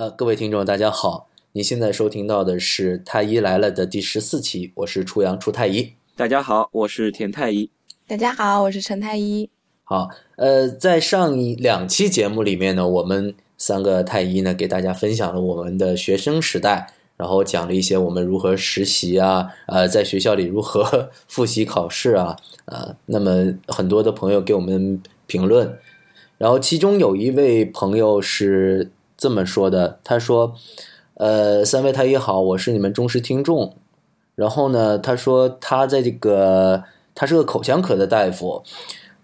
呃，各位听众，大家好，您现在收听到的是《太医来了》的第十四期，我是初阳初太医。大家好，我是田太医。大家好，我是陈太医。好，呃，在上一两期节目里面呢，我们三个太医呢给大家分享了我们的学生时代，然后讲了一些我们如何实习啊，呃，在学校里如何 复习考试啊，呃，那么很多的朋友给我们评论，然后其中有一位朋友是这么说的，他说，呃，三位太医好，我是你们忠实听众，然后呢，他说他在这个他是个口腔科的大夫。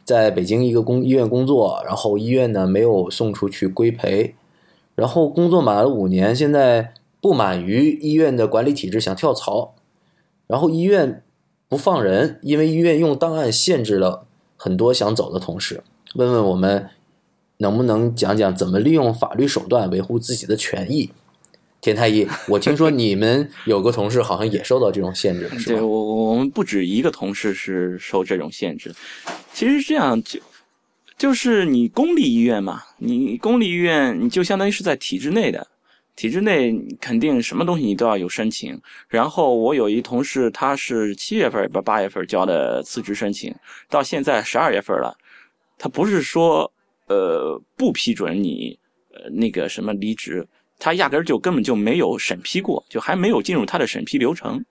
在北京一个公医院工作，然后医院呢没有送出去规培，然后工作满了五年，现在不满于医院的管理体制，想跳槽，然后医院不放人，因为医院用档案限制了很多想走的同事。问问我们能不能讲讲怎么利用法律手段维护自己的权益？田太医，我听说你们有个同事好像也受到这种限制，是对我我们不止一个同事是受这种限制。其实这样，就就是你公立医院嘛，你公立医院你就相当于是在体制内的，体制内肯定什么东西你都要有申请。然后我有一同事，他是七月份不八月份交的辞职申请，到现在十二月份了，他不是说呃不批准你呃那个什么离职。他压根儿就根本就没有审批过，就还没有进入他的审批流程，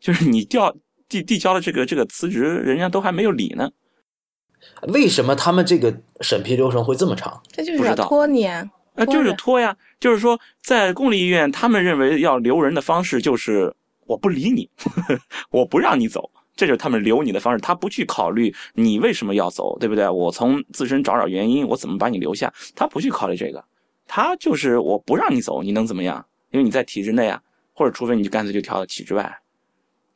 就是你调递递交的这个这个辞职，人家都还没有理呢。为什么他们这个审批流程会这么长？这就是要拖你啊！就是拖呀，就是说在公立医院，他们认为要留人的方式就是我不理你，我不让你走，这就是他们留你的方式。他不去考虑你为什么要走，对不对？我从自身找找原因，我怎么把你留下？他不去考虑这个。他就是我不让你走，你能怎么样？因为你在体制内啊，或者除非你就干脆就跳到体制外，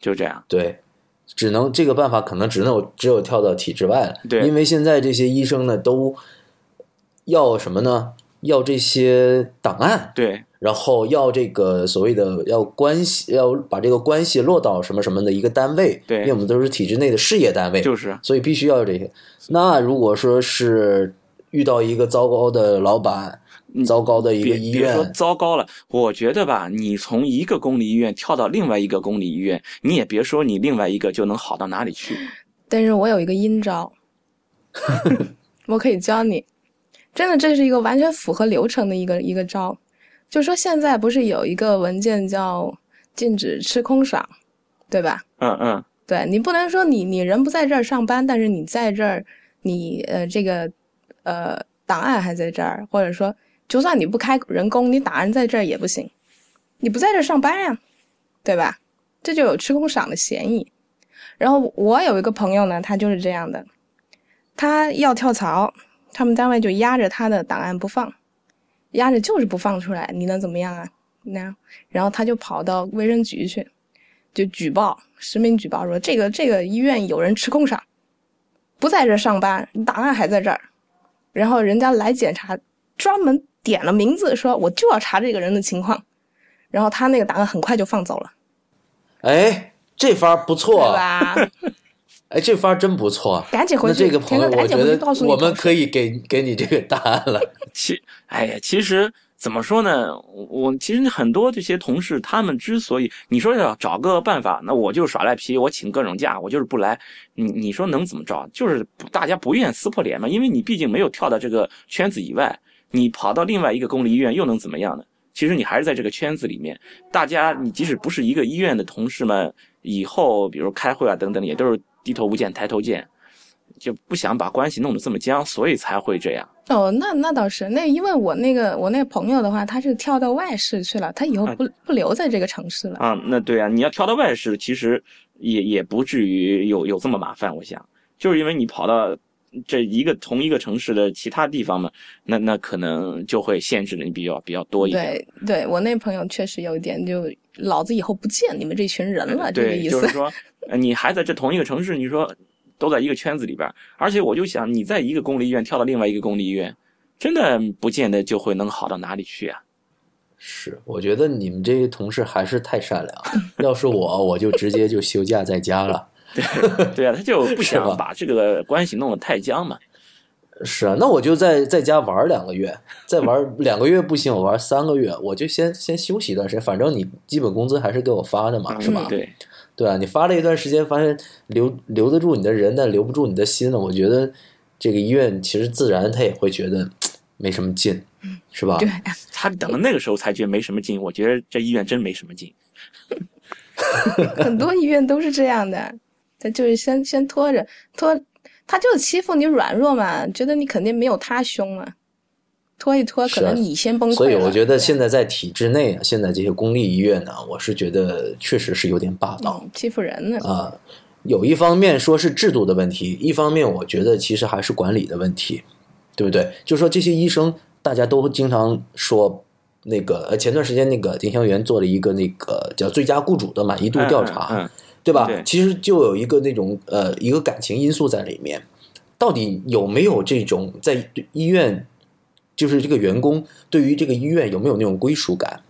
就这样。对，只能这个办法可能只能只有跳到体制外了。对，因为现在这些医生呢都要什么呢？要这些档案。对，然后要这个所谓的要关系，要把这个关系落到什么什么的一个单位。对，因为我们都是体制内的事业单位，就是所以必须要这些。那如果说是遇到一个糟糕的老板。糟糕的一个医院，别说糟糕了，我觉得吧，你从一个公立医院跳到另外一个公立医院，你也别说你另外一个就能好到哪里去。但是我有一个阴招，我可以教你，真的，这是一个完全符合流程的一个一个招。就说现在不是有一个文件叫禁止吃空爽，对吧？嗯嗯，对你不能说你你人不在这儿上班，但是你在这儿，你呃这个呃档案还在这儿，或者说。就算你不开人工，你档案在这儿也不行，你不在这儿上班呀，对吧？这就有吃空赏的嫌疑。然后我有一个朋友呢，他就是这样的，他要跳槽，他们单位就压着他的档案不放，压着就是不放出来，你能怎么样啊？那然后他就跑到卫生局去，就举报，实名举报说这个这个医院有人吃空赏，不在这上班，档案还在这儿，然后人家来检查，专门。点了名字，说我就要查这个人的情况，然后他那个档案很快就放走了。哎，这法不错，对吧？哎，这法真不错。赶紧回去，这个朋友，我觉得我们可以给给你这个答案了。其，哎呀，其实怎么说呢？我其实很多这些同事，他们之所以你说要找个办法，那我就耍赖皮，我请各种假，我就是不来。你你说能怎么着？就是大家不愿撕破脸嘛，因为你毕竟没有跳到这个圈子以外。你跑到另外一个公立医院又能怎么样呢？其实你还是在这个圈子里面，大家你即使不是一个医院的同事们，以后比如开会啊等等，也都是低头不见抬头见，就不想把关系弄得这么僵，所以才会这样。哦，那那倒是，那因为我那个我那个朋友的话，他是跳到外市去了，他以后不不留在这个城市了。啊，那对啊，你要跳到外市，其实也也不至于有有这么麻烦，我想，就是因为你跑到。这一个同一个城市的其他地方嘛，那那可能就会限制的你比较比较多一点。对，对我那朋友确实有一点，就老子以后不见你们这群人了，这个意思。就是说，你还在这同一个城市，你说都在一个圈子里边，而且我就想，你在一个公立医院跳到另外一个公立医院，真的不见得就会能好到哪里去啊。是，我觉得你们这些同事还是太善良。要是我，我就直接就休假在家了。对对啊，他就不 想把这个关系弄得太僵嘛。是啊，那我就在在家玩两个月，再玩 两个月不行，我玩三个月，我就先先休息一段时间，反正你基本工资还是给我发的嘛，是吧？对，对啊，你发了一段时间，发现留留得住你的人，但留不住你的心了，我觉得这个医院其实自然他也会觉得没什么劲，是吧？对，他等到那个时候才觉得没什么劲。我觉得这医院真没什么劲。很多医院都是这样的，他就是先先拖着拖，他就是欺负你软弱嘛，觉得你肯定没有他凶嘛，拖一拖，可能你先崩溃了。所以我觉得现在在体制内啊，现在这些公立医院呢，我是觉得确实是有点霸道。嗯欺负人呢。啊，有一方面说是制度的问题，一方面我觉得其实还是管理的问题，对不对？就说这些医生，大家都经常说那个，呃，前段时间那个丁香园做了一个那个叫最佳雇主的满意度调查，嗯嗯嗯对吧？对其实就有一个那种呃一个感情因素在里面，到底有没有这种在医院，就是这个员工对于这个医院有没有那种归属感，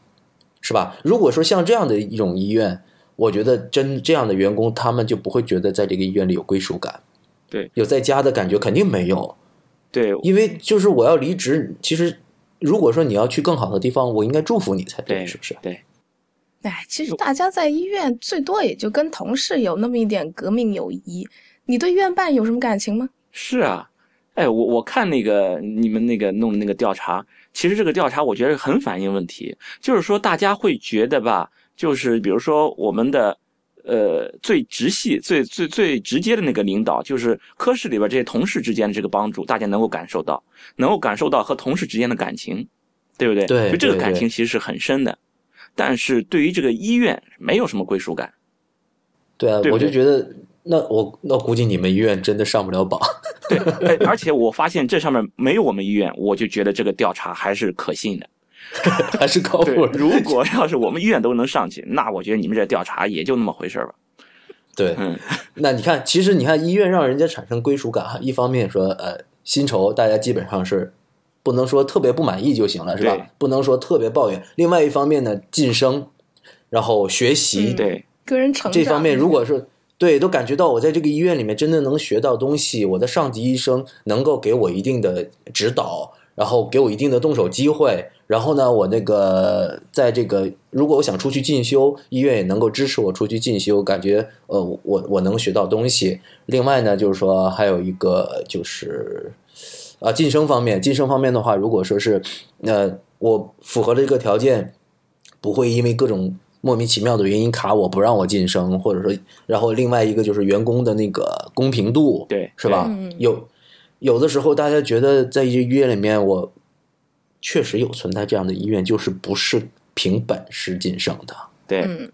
是吧？如果说像这样的一种医院，我觉得真这样的员工，他们就不会觉得在这个医院里有归属感，对，有在家的感觉肯定没有，对因为就是我要离职，其实如果说你要去更好的地方，我应该祝福你才对，对，是不是？对，哎，其实大家在医院最多也就跟同事有那么一点革命友谊，你对院办有什么感情吗？是啊。哎，我我看那个你们那个弄的那个调查，其实这个调查我觉得很反映问题，就是说大家会觉得吧，就是比如说我们的呃最直系、最最最直接的那个领导，就是科室里边这些同事之间的这个帮助，大家能够感受到，能够感受到和同事之间的感情，对不对？对就这个感情其实是很深的，但是对于这个医院没有什么归属感。对啊，对对我就觉得那我那估计你们医院真的上不了榜。对，哎，而且我发现这上面没有我们医院，我就觉得这个调查还是可信的。还是靠对谱，。如果要是我们医院都能上去，那我觉得你们这调查也就那么回事儿吧。对，嗯，那你看，其实你看医院让人家产生归属感哈，一方面说呃薪酬大家基本上是不能说特别不满意就行了，是吧？不能说特别抱怨。另外一方面呢，晋升，然后学习、嗯对，个人成长这方面，如果是对都感觉到我在这个医院里面真的能学到东西，我的上级医生能够给我一定的指导，然后给我一定的动手机会。然后呢，我那个在这个如果我想出去进修，医院也能够支持我出去进修，感觉呃我我能学到东西。另外呢，就是说还有一个就是啊晋升方面，晋升方面的话，如果说是呃我符合了这个条件，不会因为各种莫名其妙的原因卡我不让我晋升，或者说，然后另外一个就是员工的那个公平度，对是吧？嗯有有的时候大家觉得在一些医院里面，我确实有存在这样的医院，就是不是凭本事晋升的。对，嗯，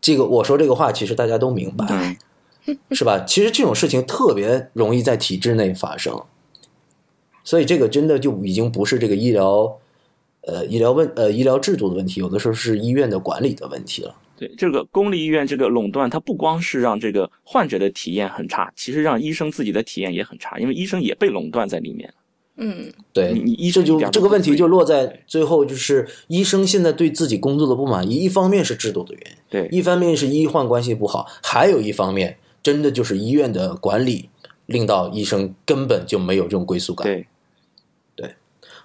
这个我说这个话，其实大家都明白，嗯，是吧？其实这种事情特别容易在体制内发生，所以这个真的就已经不是这个医疗，呃，医疗问呃医疗制度的问题，有的时候是医院的管理的问题了。对，这个公立医院这个垄断，它不光是让这个患者的体验很差，其实让医生自己的体验也很差，因为医生也被垄断在里面。嗯，对，你你医生就这个问题就落在最后，就是医生现在对自己工作的不满意，一方面是制度的原因，对一方面是医患关系不好，还有一方面真的就是医院的管理令到医生根本就没有这种归属感。对，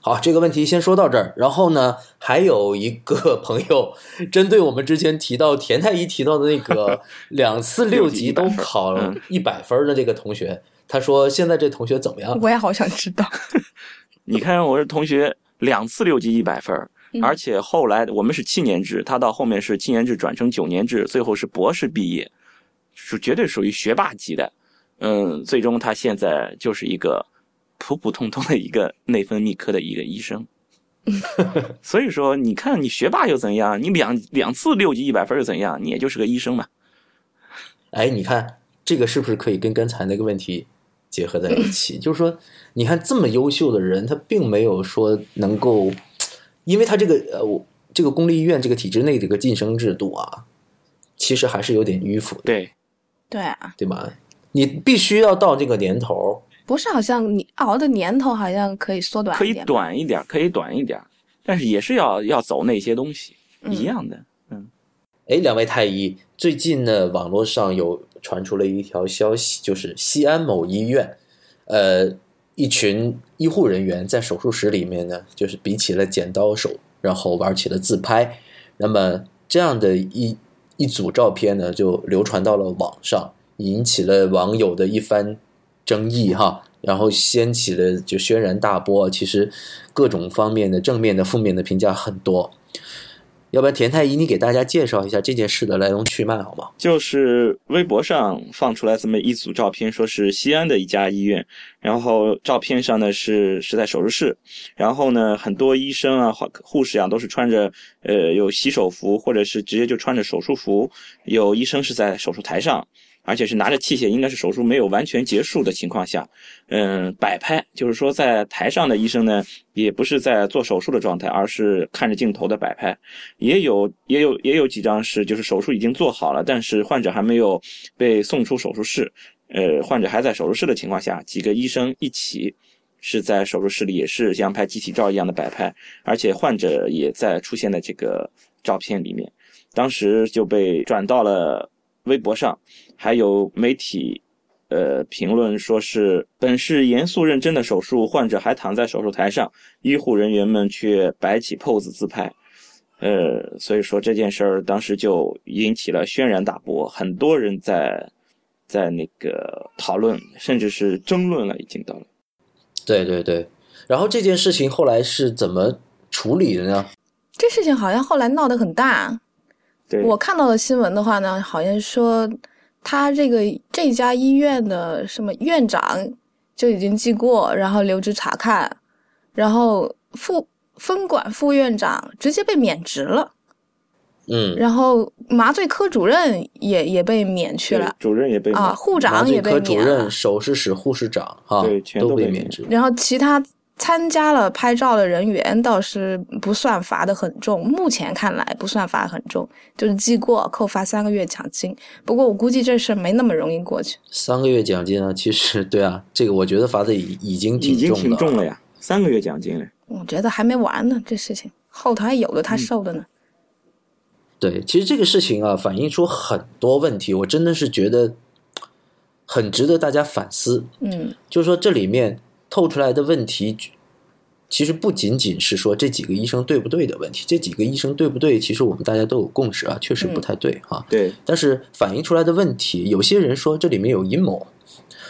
好，这个问题先说到这儿。然后呢，还有一个朋友针对我们之前提到田太医提到的那个 两次六级都考嗯一百分的这个同学，他说现在这同学怎么样？我也好想知道。你看我这同学两次六级一百分而且后来我们是七年制，他到后面是七年制转成九年制，最后是博士毕业，是绝对属于学霸级的。嗯，最终他现在就是一个普普通通的一个内分泌科的一个医生。所以说，你看你学霸又怎样？你两两次六级一百分又怎样？你也就是个医生嘛。哎，你看这个是不是可以跟刚才那个问题结合在一起？就是说，你看这么优秀的人，他并没有说能够，因为他这个呃，我这个公立医院这个体制内这个晋升制度啊，其实还是有点迂腐的，对，对啊，对吧？你必须要到这个年头，不是好像你熬的年头好像可以缩短可以一点吗，短一点，可以短一点，但是也是要要走那些东西嗯一样的。嗯哎，两位太医，最近呢，网络上有传出了一条消息，就是西安某医院，呃，一群医护人员在手术室里面呢，就是比起了剪刀手，然后玩起了自拍。那么这样的一一组照片呢，就流传到了网上，引起了网友的一番争议哈，然后掀起了就轩然大波。其实各种方面的正面的、负面的评价很多。要不然田太医，你给大家介绍一下这件事的来龙去脉好吗？就是微博上放出来这么一组照片，说是西安的一家医院，然后照片上呢是是在手术室，然后呢很多医生啊、护护士啊都是穿着呃有洗手服，或者是直接就穿着手术服，有医生是在手术台上。而且是拿着器械，应该是手术没有完全结束的情况下，嗯，摆拍，就是说在台上的医生呢，也不是在做手术的状态，而是看着镜头的摆拍。也有也有也有几张是，就是手术已经做好了，但是患者还没有被送出手术室，呃，患者还在手术室的情况下，几个医生一起是在手术室里，也是像拍集体照一样的摆拍，而且患者也在出现在这个照片里面，当时就被转到了。微博上还有媒体，呃，评论说是本是严肃认真的手术，患者还躺在手术台上，医护人员们却摆起 pose 自拍，呃，所以说这件事儿当时就引起了轩然大波，很多人在在那个讨论，甚至是争论了，已经到了。对对对，然后这件事情后来是怎么处理的呢？这事情好像后来闹得很大。我看到的新闻的话呢，好像说他这个这家医院的什么院长就已经记过，然后留职查看，然后副分管副院长直接被免职了，嗯，然后麻醉科主任也也被免去了，主任也被啊，护长也被免了，主任、手术室护士长啊，对，都被免职，然后其他。参加了拍照的人员倒是不算罚的很重，目前看来不算罚很重，就是记过扣罚三个月奖金。不过我估计这事没那么容易过去。三个月奖金啊，其实对啊，这个我觉得罚的已已经挺重挺重了呀，三个月奖金了。我觉得还没完呢，这事情后头还有的他受的呢。对，其实这个事情啊，反映出很多问题，我真的是觉得很值得大家反思。嗯，就是说这里面。透出来的问题，其实不仅仅是说这几个医生对不对的问题。这几个医生对不对？其实我们大家都有共识啊，确实不太对哈。对。但是反映出来的问题，有些人说这里面有阴谋，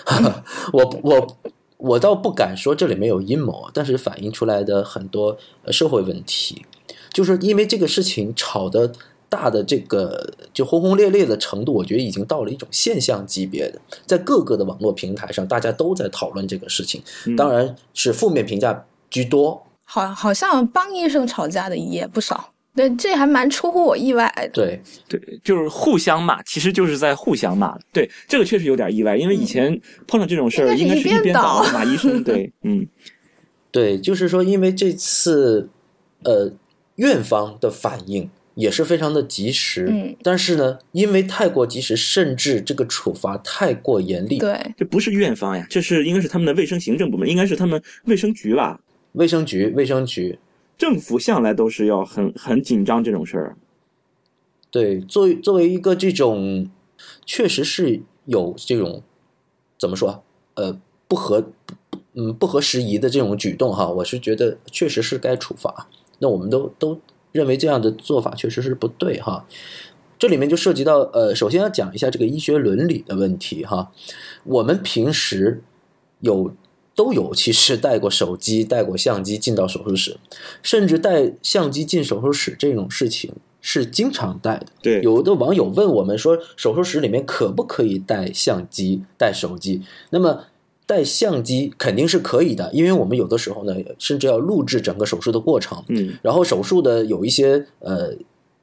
我我我倒不敢说这里面有阴谋，但是反映出来的很多社会问题，就是因为这个事情吵的。大的这个就轰轰烈烈的程度，我觉得已经到了一种现象级别的，在各个的网络平台上，大家都在讨论这个事情，当然是负面评价居多。好，好像帮医生吵架的也不少，对，这还蛮出乎我意外的。对，对，就是互相骂，其实就是在互相骂。对，这个确实有点意外，因为以前碰到这种事儿，应该是一边倒骂医生。对，嗯，对，就是说，因为这次，呃，院方的反应。也是非常的及时，嗯，但是呢，因为太过及时，甚至这个处罚太过严厉，对，这不是院方呀，这是应该是他们的卫生行政部门，应该是他们卫生局吧？卫生局，卫生局，政府向来都是要很很紧张这种事儿。对，作为作为一个这种，确实是有这种怎么说？呃，不合，嗯，不合时宜的这种举动哈，我是觉得确实是该处罚。那我们都都。认为这样的做法确实是不对哈，这里面就涉及到呃，首先要讲一下这个医学伦理的问题哈。我们平时有都有其实带过手机、带过相机进到手术室，甚至带相机进手术室这种事情是经常带的。对，有的网友问我们说，手术室里面可不可以带相机、带手机？那么。带相机肯定是可以的，因为我们有的时候呢，甚至要录制整个手术的过程。嗯，然后手术的有一些呃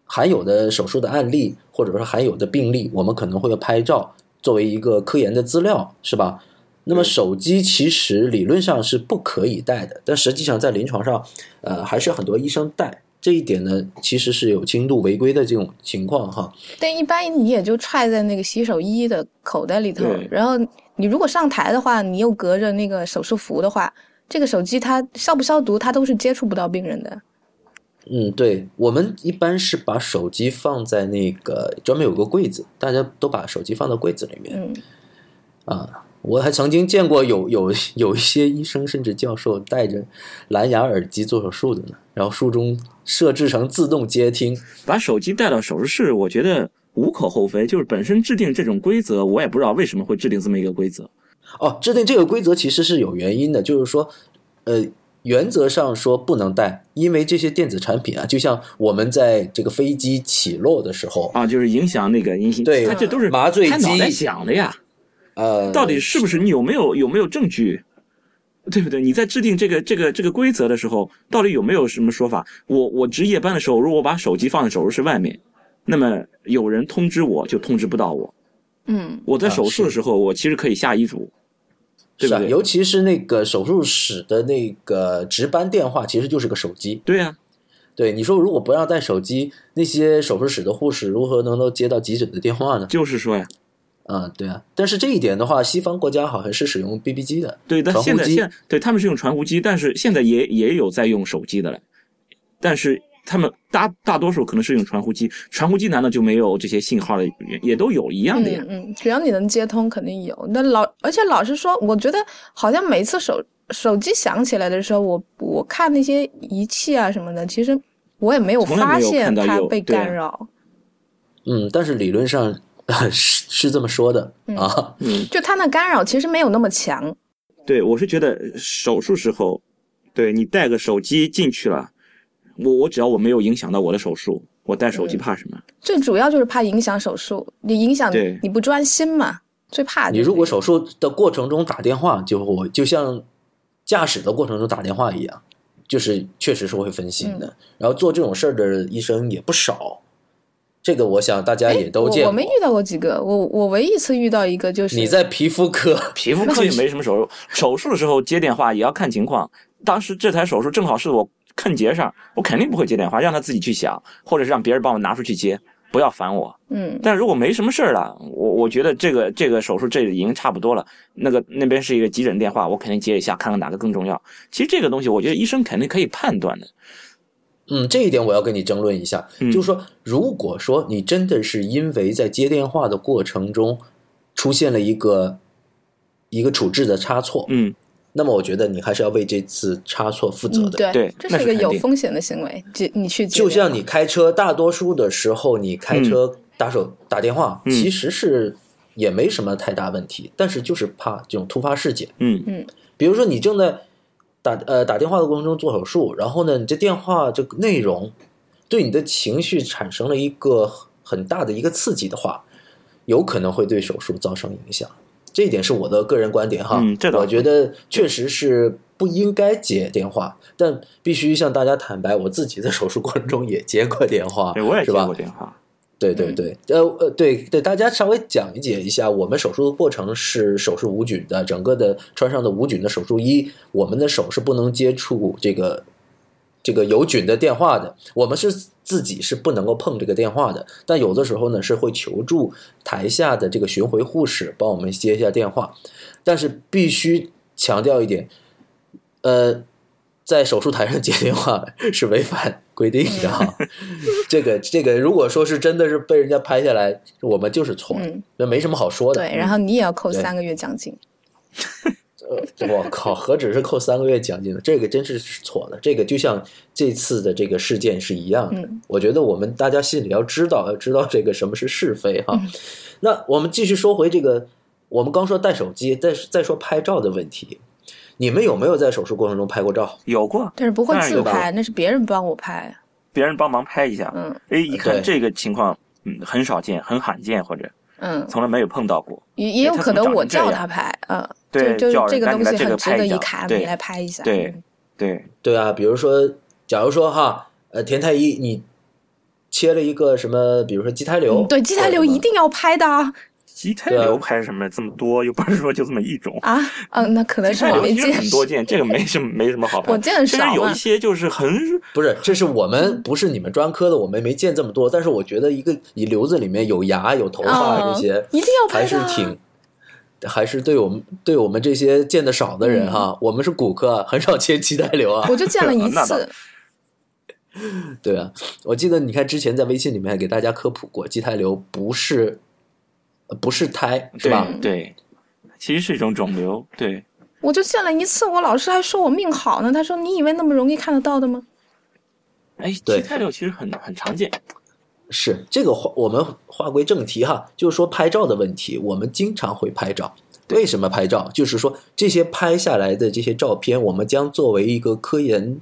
含有的手术的案例，或者说含有的病例，我们可能会拍照作为一个科研的资料，是吧？那么手机其实理论上是不可以带的，但实际上在临床上，呃，还是很多医生带。这一点呢，其实是有轻度违规的这种情况哈。但一般你也就揣在那个洗手衣的口袋里头，然后。你如果上台的话，你又隔着那个手术服的话，这个手机它消不消毒，它都是接触不到病人的。嗯，对，我们一般是把手机放在那个专门有个柜子，大家都把手机放到柜子里面。嗯，啊，我还曾经见过有有有一些医生甚至教授戴着蓝牙耳机做手术的呢，然后术中设置成自动接听。把手机带到手术室，我觉得无可厚非。就是本身制定这种规则，我也不知道为什么会制定这么一个规则。哦，制定这个规则其实是有原因的，就是说，呃，原则上说不能带，因为这些电子产品啊，就像我们在这个飞机起落的时候，啊，就是影响那个音信，对它这都是麻醉他脑袋机想的呀。呃，到底是不是你有没有有没有证据，对不对？你在制定这个这个这个规则的时候，到底有没有什么说法？我我值夜班的时候，如果我把手机放在手术室外面，那么有人通知我就通知不到我。嗯，我在啊手术的时候，我其实可以下医嘱，对吧啊，不对？尤其是那个手术室的那个值班电话，其实就是个手机。对呀、对，你说如果不让带手机，那些手术室的护士如何能够接到急诊的电话呢？就是说呀，啊、对啊。但是这一点的话，西方国家好像是使用 BB 机的，对，但现在现在对他们是用传呼机，但是现在也也有在用手机的了，但是他们大大多数可能是用传呼机，传呼机难道就没有这些信号的？也都有一样的呀。嗯嗯，只要你能接通，肯定有。那老，而且老实说，我觉得好像每次手手机响起来的时候，我我看那些仪器啊什么的，其实我也没有发现它被干扰。嗯，但是理论上是 是这么说的啊。嗯，就它那干扰其实没有那么强。对，我是觉得手术时候，对你带个手机进去了，我我只要我没有影响到我的手术，我带手机怕什么？最主要就是怕影响手术，你影响对你不专心嘛，最怕的你如果手术的过程中打电话，就我就像驾驶的过程中打电话一样，就是确实是会分心的。然后做这种事儿的医生也不少，这个我想大家也都见过。我我没遇到过几个，我我唯一一次遇到一个就是你在皮肤科，皮肤科也没什么手术，手术的时候接电话也要看情况。当时这台手术正好是我坑节上，我肯定不会接电话，让他自己去想，或者是让别人帮我拿出去接，不要烦我。嗯但如果没什么事儿了，我我觉得这个这个手术这已经差不多了。那个那边是一个急诊电话，我肯定接一下，看看哪个更重要。其实这个东西，我觉得医生肯定可以判断的。嗯，这一点我要跟你争论一下，嗯就是说，如果说你真的是因为在接电话的过程中出现了一个一个处置的差错，嗯，那么我觉得你还是要为这次差错负责嗯，的。对对这是一个有风险的行为，就你去就像你开车，大多数的时候你开车打手、打电话，嗯其实是也没什么太大问题，但是就是怕这种突发事件。嗯比如说你正在打呃打电话的过程中做手术，然后呢，你这电话这个内容对你的情绪产生了一个很大的一个刺激的话，有可能会对手术造成影响。这一点是我的个人观点哈，嗯这我觉得确实是不应该接电话，但必须向大家坦白，我自己在手术过程中也接过电话，对，我也接过？电话。对对对，呃呃，对对，大家稍微讲解一下，我们手术的过程是手是无菌的，整个的穿上的无菌的手术衣，我们的手是不能接触这个这个有菌的电话的，我们是自己是不能够碰这个电话的，但有的时候呢是会求助台下的这个巡回护士帮我们接一下电话，但是必须强调一点，呃，在手术台上接电话 是违反规定的哈。这个这个，如果说是真的是被人家拍下来，我们就是错那没什么好说的。对，然后你也要扣三个月奖金。我靠，何止是扣三个月奖金呢？这个真是错的。这个就像这次的这个事件是一样的。嗯我觉得我们大家心里要知道，要知道这个什么是是非哈。那我们继续说回这个，我们刚说带手机，再再说拍照的问题。你们有没有在手术过程中拍过照？有过，但是不会自拍，那是别人帮我拍。别人帮忙拍一下。嗯哎，一看这个情况，嗯，很少见，很罕见，或者嗯，从来没有碰到过。也也有可能我叫他拍，嗯，对就就叫人这个东西很值得一看，对你来拍一下。对嗯对，对啊，比如说，假如说哈，呃，田太医你切了一个什么，比如说畸胎瘤，嗯对，畸胎瘤一定要拍的啊！畸胎瘤拍什么这么多？又不是说就这么一种。啊，嗯，那可能是我没见很多见，这个没什么没什么好 拍。我见得甚至少嘛有一些就是很不是，这是我们不是你们专科的，我们没见这么多。但是我觉得一个你瘤子里面有牙有头发嗯这些，一定要拍还是挺，还是对我们对我们这些见的少的人哈，我们是骨科啊，很少切畸胎瘤啊。我就见了一 次，对啊，我记得你看之前在微信里面还给大家科普过，畸胎瘤不是呃不是胎是吧？对对，其实是一种肿瘤。对，我就见了一次，我老师还说我命好呢。他说：“你以为那么容易看得到的吗哎，对畸胎瘤其实很很常见。是这个话，我们话归正题哈，就是说拍照的问题，我们经常会拍照。为什么拍照？就是说这些拍下来的这些照片，我们将作为一个科研，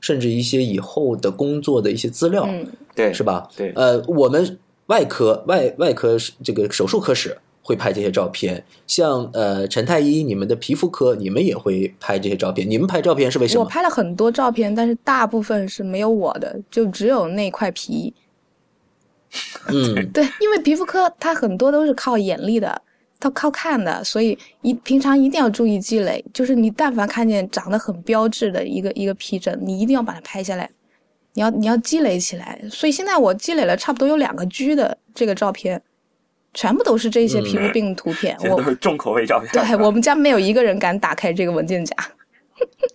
甚至一些以后的工作的一些资料，？”嗯，对，是吧？对呃，我们外科外外科这个手术科室会拍这些照片，像呃陈太医，你们的皮肤科，你们也会拍这些照片。你们拍照片是为什么我？拍了很多照片，但是大部分是没有我的，就只有那块皮。嗯，对，因为皮肤科它很多都是靠眼力的，它靠看的，所以一平常一定要注意积累。就是你但凡看见长得很标志的一个一个皮疹，你一定要把它拍下来，你要你要积累起来。所以现在我积累了差不多有两个 G 的这个照片，全部都是这些皮肤病图片。我重口味照片。对我们家没有一个人敢打开这个文件夹。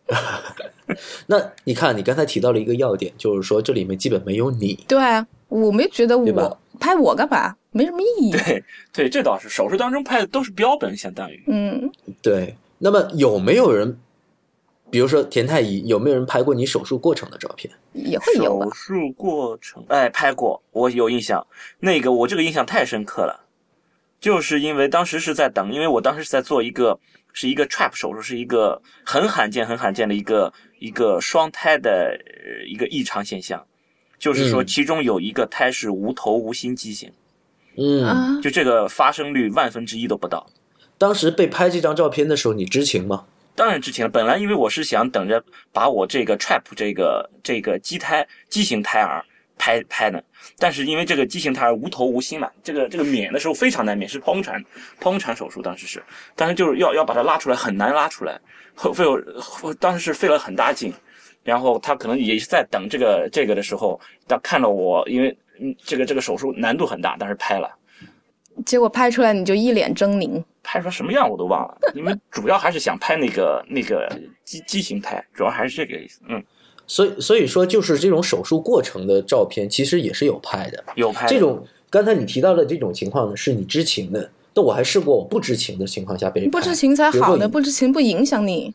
那你看，你刚才提到了一个要点，就是说这里面基本没有你。对啊，我没觉得对吧我拍我干嘛，没什么意义。对对，这倒是手术当中拍的都是标本，相当于嗯，对，那么有没有人，比如说田太医，有没有人拍过你手术过程的照片？也会有吧手。术过程，哎，拍过，我有印象。那个我这个印象太深刻了，就是因为当时是在等，因为我当时是在做一个是一个 trap 手术，是一个很罕见、很罕见的一个一个双胎的呃一个异常现象，就是说嗯其中有一个胎是无头无心畸形，嗯，啊，就这个发生率万分之一都不到。当时被拍这张照片的时候，你知情吗？当然知情了。本来因为我是想等着把我这个 trap 这个这个畸胎畸形胎儿拍拍呢，但是因为这个畸形胎儿无头无心嘛，这个这个免的时候非常难免，是剖宫产剖宫产手术，当时是，但是就是要要把它拉出来很难拉出来，后费当时是费了很大劲，然后他可能也是在等这个这个的时候，他看到我因为嗯这个这个手术难度很大，但是拍了。结果拍出来你就一脸狰狞。拍出来什么样我都忘了，因为主要还是想拍那个那个畸畸形胎，主要还是这个意思。嗯，所以所以说，就是这种手术过程的照片，其实也是有拍的。有拍这种刚才你提到的这种情况呢，是你知情的。那我还试过我不知情的情况下被人不知情才好呢，不知情不影响你。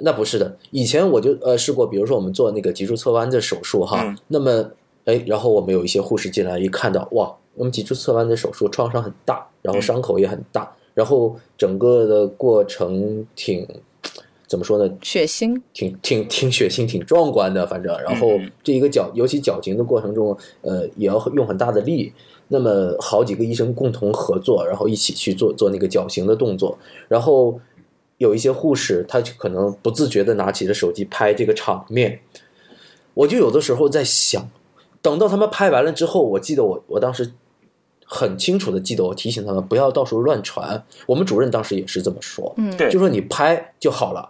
那不是的，以前我就呃试过，比如说我们做那个脊柱侧弯的手术哈，嗯那么哎，然后我们有一些护士进来一看到，哇，我们脊柱侧弯的手术创伤很大，然后伤口也很大，然后整个的过程挺怎么说呢？血腥，挺挺挺血腥、挺壮观的，反正，然后嗯这一个矫，尤其矫形的过程中，呃，也要用很大的力。那么好几个医生共同合作，然后一起去做做那个矫形的动作，然后有一些护士，他就可能不自觉的拿起了手机拍这个场面。我就有的时候在想，等到他们拍完了之后，我记得我我当时很清楚的记得，我提醒他们不要到时候乱传。我们主任当时也是这么说，嗯，对就说你拍就好了，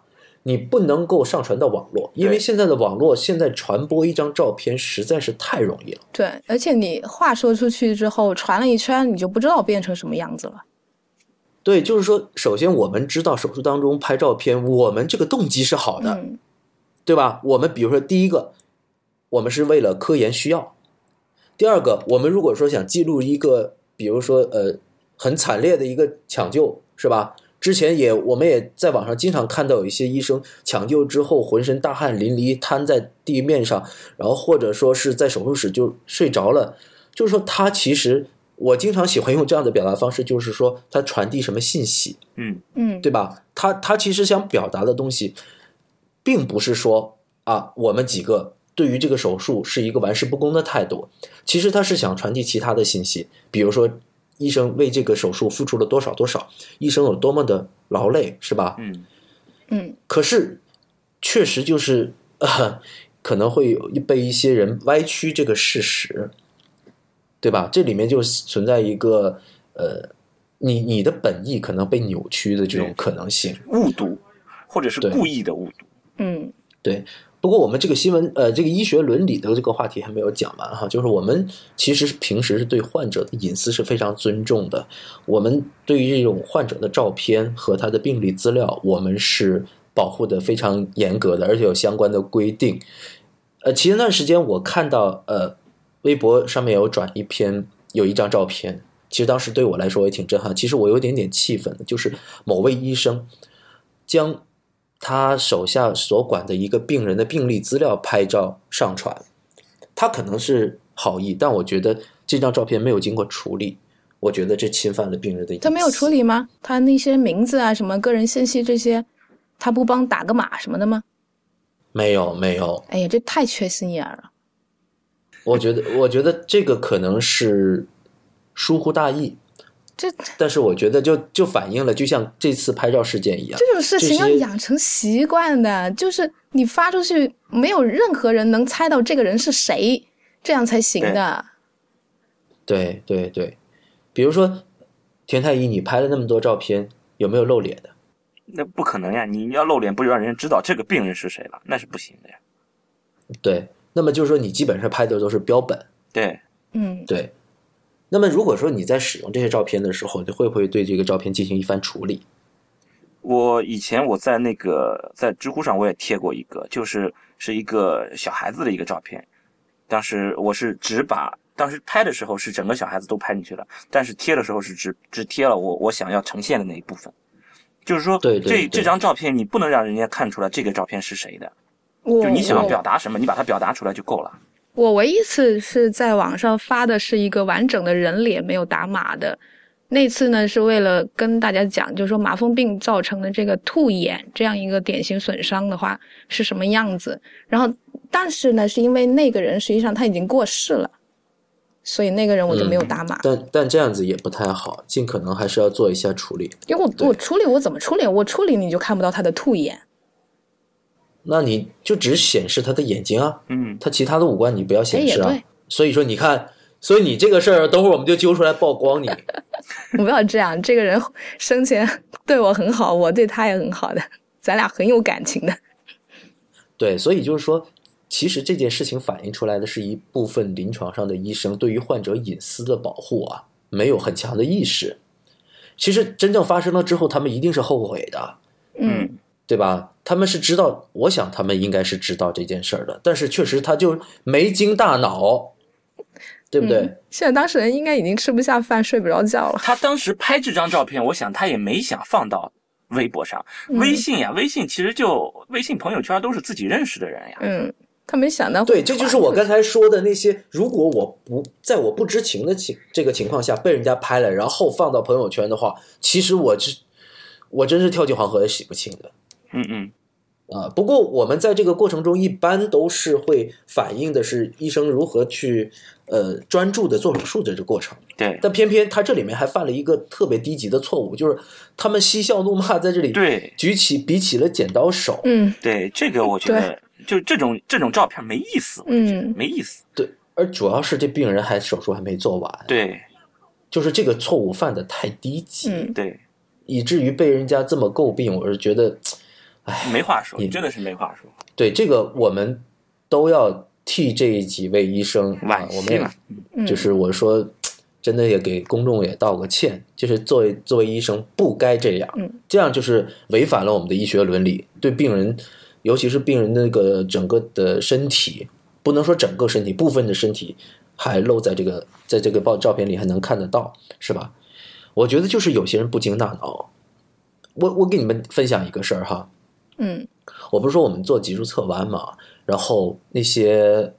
你不能够上传到网络，因为现在的网络现在传播一张照片实在是太容易了。对，而且你话说出去之后，传了一圈，你就不知道变成什么样子了。对，就是说，首先我们知道手术当中拍照片，我们这个动机是好的，嗯，对吧？我们比如说第一个，我们是为了科研需要；第二个，我们如果说想记录一个，比如说呃很惨烈的一个抢救，是吧？之前也我们也在网上经常看到有一些医生抢救之后浑身大汗淋漓，瘫在地面上，然后或者说是在手术室就睡着了，就是说他其实我经常喜欢用这样的表达方式，就是说他传递什么信息，嗯，嗯，对吧？他他其实想表达的东西，并不是说啊，我们几个对于这个手术是一个玩世不恭的态度。其实他是想传递其他的信息，比如说医生为这个手术付出了多少多少，医生有多么的劳累，是吧？嗯，嗯，可是确实就是呃，可能会有被一些人歪曲这个事实，对吧？这里面就存在一个呃，你你的本意可能被扭曲的这种可能性。误读或者是故意的误读。嗯，对，不过我们这个新闻呃，这个医学伦理的这个话题还没有讲完哈，就是我们其实平时是对患者的隐私是非常尊重的，我们对于这种患者的照片和他的病历资料，我们是保护的非常严格的，而且有相关的规定。呃，前段时间我看到呃，微博上面有转一篇有一张照片，其实当时对我来说也挺震撼。其实我有点点气愤的，就是某位医生将他手下所管的一个病人的病历资料拍照上传，他可能是好意，但我觉得这张照片没有经过处理，我觉得这侵犯了病人的隐私。他没有处理吗？他那些名字啊、什么个人信息这些，他不帮打个码什么的吗？没有，没有。哎呀，这太缺心眼儿了。我觉得，我觉得这个可能是疏忽大意，这但是我觉得就就反映了，就像这次拍照事件一样，这种事情要养成习惯的，就是你发出去，没有任何人能猜到这个人是谁，这样才行的。对对对，比如说田太医，你拍了那么多照片，有没有露脸的？那不可能呀！你要露脸，不就让人家知道这个病人是谁了？那是不行的呀。对，那么就是说你基本上拍的都是标本，对，嗯，对。那么如果说你在使用这些照片的时候，你会不会对这个照片进行一番处理？我以前我在那个在知乎上我也贴过一个，就是是一个小孩子的一个照片。当时我是只把当时拍的时候是整个小孩子都拍进去了，但是贴的时候是只只贴了我我想要呈现的那一部分。就是说，对对对这这张照片你不能让人家看出来这个照片是谁的，就你想要表达什么，你把它表达出来就够了。我唯一一次是在网上发的是一个完整的人脸，没有打码的。那次呢，是为了跟大家讲，就是说麻风病造成的这个兔眼这样一个典型损伤的话是什么样子。然后，但是呢，是因为那个人实际上他已经过世了，所以那个人我就没有打码。但但这样子也不太好，尽可能还是要做一下处理。因为我我处理我怎么处理？我处理你就看不到他的兔眼。那你就只显示他的眼睛啊，嗯，他其他的五官你不要哎，显示啊。所以说你看，所以你这个事儿，等会儿我们就揪出来曝光你。不要这样。这个人生前 对我很好，我对他也很好的，咱俩很有感情的。对，所以就是说，其实这件事情反映出来的是一部分临床上的医生对于患者隐私的保护啊，没有很强的意识。其实真正发生了之后，他们一定是后悔的，嗯，对吧？他们是知道，我想他们应该是知道这件事儿的，但是确实他就没经大脑，对不对？嗯现在当事人应该已经吃不下饭、睡不着觉了。他当时拍这张照片，我想他也没想放到微博上、嗯微信呀，微信其实就微信朋友圈都是自己认识的人呀。嗯，他没想到对，这就是我刚才说的那些。如果我不在我不知情的情这个情况下被人家拍了，然后放到朋友圈的话，其实我是我真是跳进黄河也洗不清的嗯嗯，啊。不过我们在这个过程中，一般都是会反映的是医生如何去呃专注的做手术的这个过程。对但偏偏他这里面还犯了一个特别低级的错误，就是他们嬉笑怒骂，在这里对举起比起了剪刀手。嗯对，这个我觉得就这种这种照片没意思，我觉得嗯没意思。对，而主要是这病人还手术还没做完，对就是这个错误犯的太低级。嗯，对，以至于被人家这么诟病，我是觉得，哎，没话说，你真的是没话说。对这个我们都要替这几位医生啊惋，我们惜就是我说，真的也给公众也道个歉，就是作为作为医生不该这样，嗯这样就是违反了我们的医学伦理，对病人，尤其是病人那个整个的身体，不能说整个身体，部分的身体还露在这个在这个报照片里还能看得到，是吧？我觉得就是有些人不经大脑。我我给你们分享一个事儿哈，嗯。我不是说我们做脊柱侧弯嘛，然后那些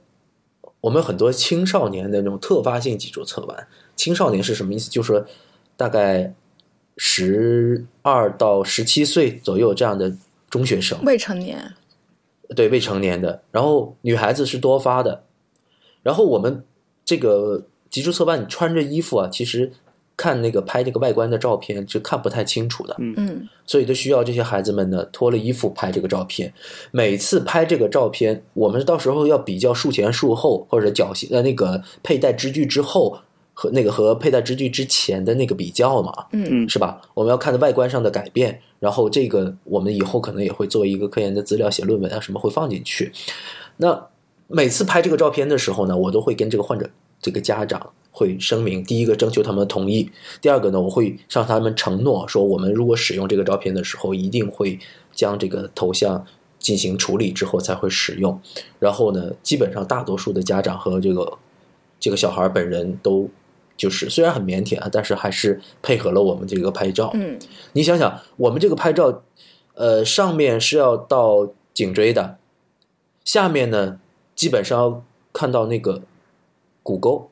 我们很多青少年的那种特发性脊柱侧弯，青少年是什么意思？就是说大概十二到十七岁左右这样的中学生，未成年，对未成年的，然后女孩子是多发的，然后我们这个脊柱侧弯，你穿着衣服啊，其实看那个拍那个外观的照片是看不太清楚的，嗯所以就需要这些孩子们呢脱了衣服拍这个照片。每次拍这个照片，我们到时候要比较术前术后或者脚型呃那个佩戴支具之后和那个和佩戴支具之前的那个比较嘛，嗯嗯是吧？我们要看的外观上的改变，然后这个我们以后可能也会作为一个科研的资料写论文啊什么会放进去。那每次拍这个照片的时候呢，我都会跟这个患者这个家长会声明，第一个征求他们的同意，第二个呢，我会向他们承诺说，我们如果使用这个照片的时候，一定会将这个头像进行处理之后才会使用。然后呢，基本上大多数的家长和这个这个小孩本人都就是虽然很腼腆啊，但是还是配合了我们这个拍照。嗯你想想，我们这个拍照，呃，上面是要到颈椎的，下面呢，基本上要看到那个骨沟，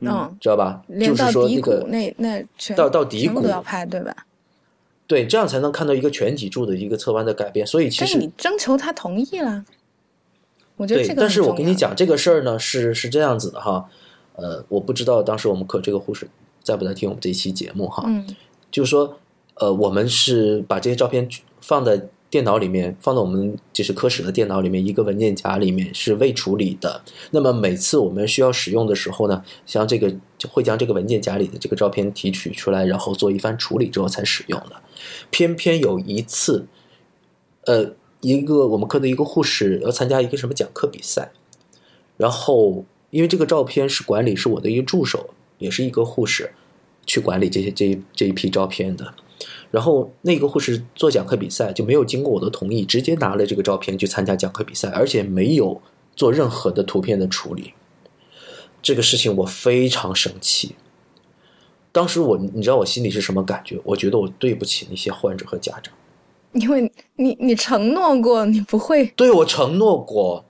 嗯，知道吧？连就是说那个那那全到到底骨都，要拍，对吧？对，这样才能看到一个全脊柱的一个侧弯的改变。所以其实你征求他同意了，我觉得对这，个但是我跟你讲这个事儿呢，是是这样子的哈，呃，我不知道当时我们科这个护士在不在听我们这一期节目哈，嗯就是说，呃，我们是把这些照片放在电脑里面，放到我们就是科室的电脑里面一个文件夹里面是未处理的。那么每次我们需要使用的时候呢，像这个就会将这个文件夹里的这个照片提取出来，然后做一番处理之后才使用的。偏偏有一次，呃，一个我们科的一个护士要参加一个什么讲课比赛，然后因为这个照片是管理是我的一个助手，也是一个护士去管理这些这一这一批照片的。然后那个护士做讲课比赛就没有经过我的同意，直接拿了这个照片去参加讲课比赛，而且没有做任何的图片的处理。这个事情我非常生气。当时我，你知道我心里是什么感觉？我觉得我对不起那些患者和家长。因为你你承诺过你不会，对我承诺过，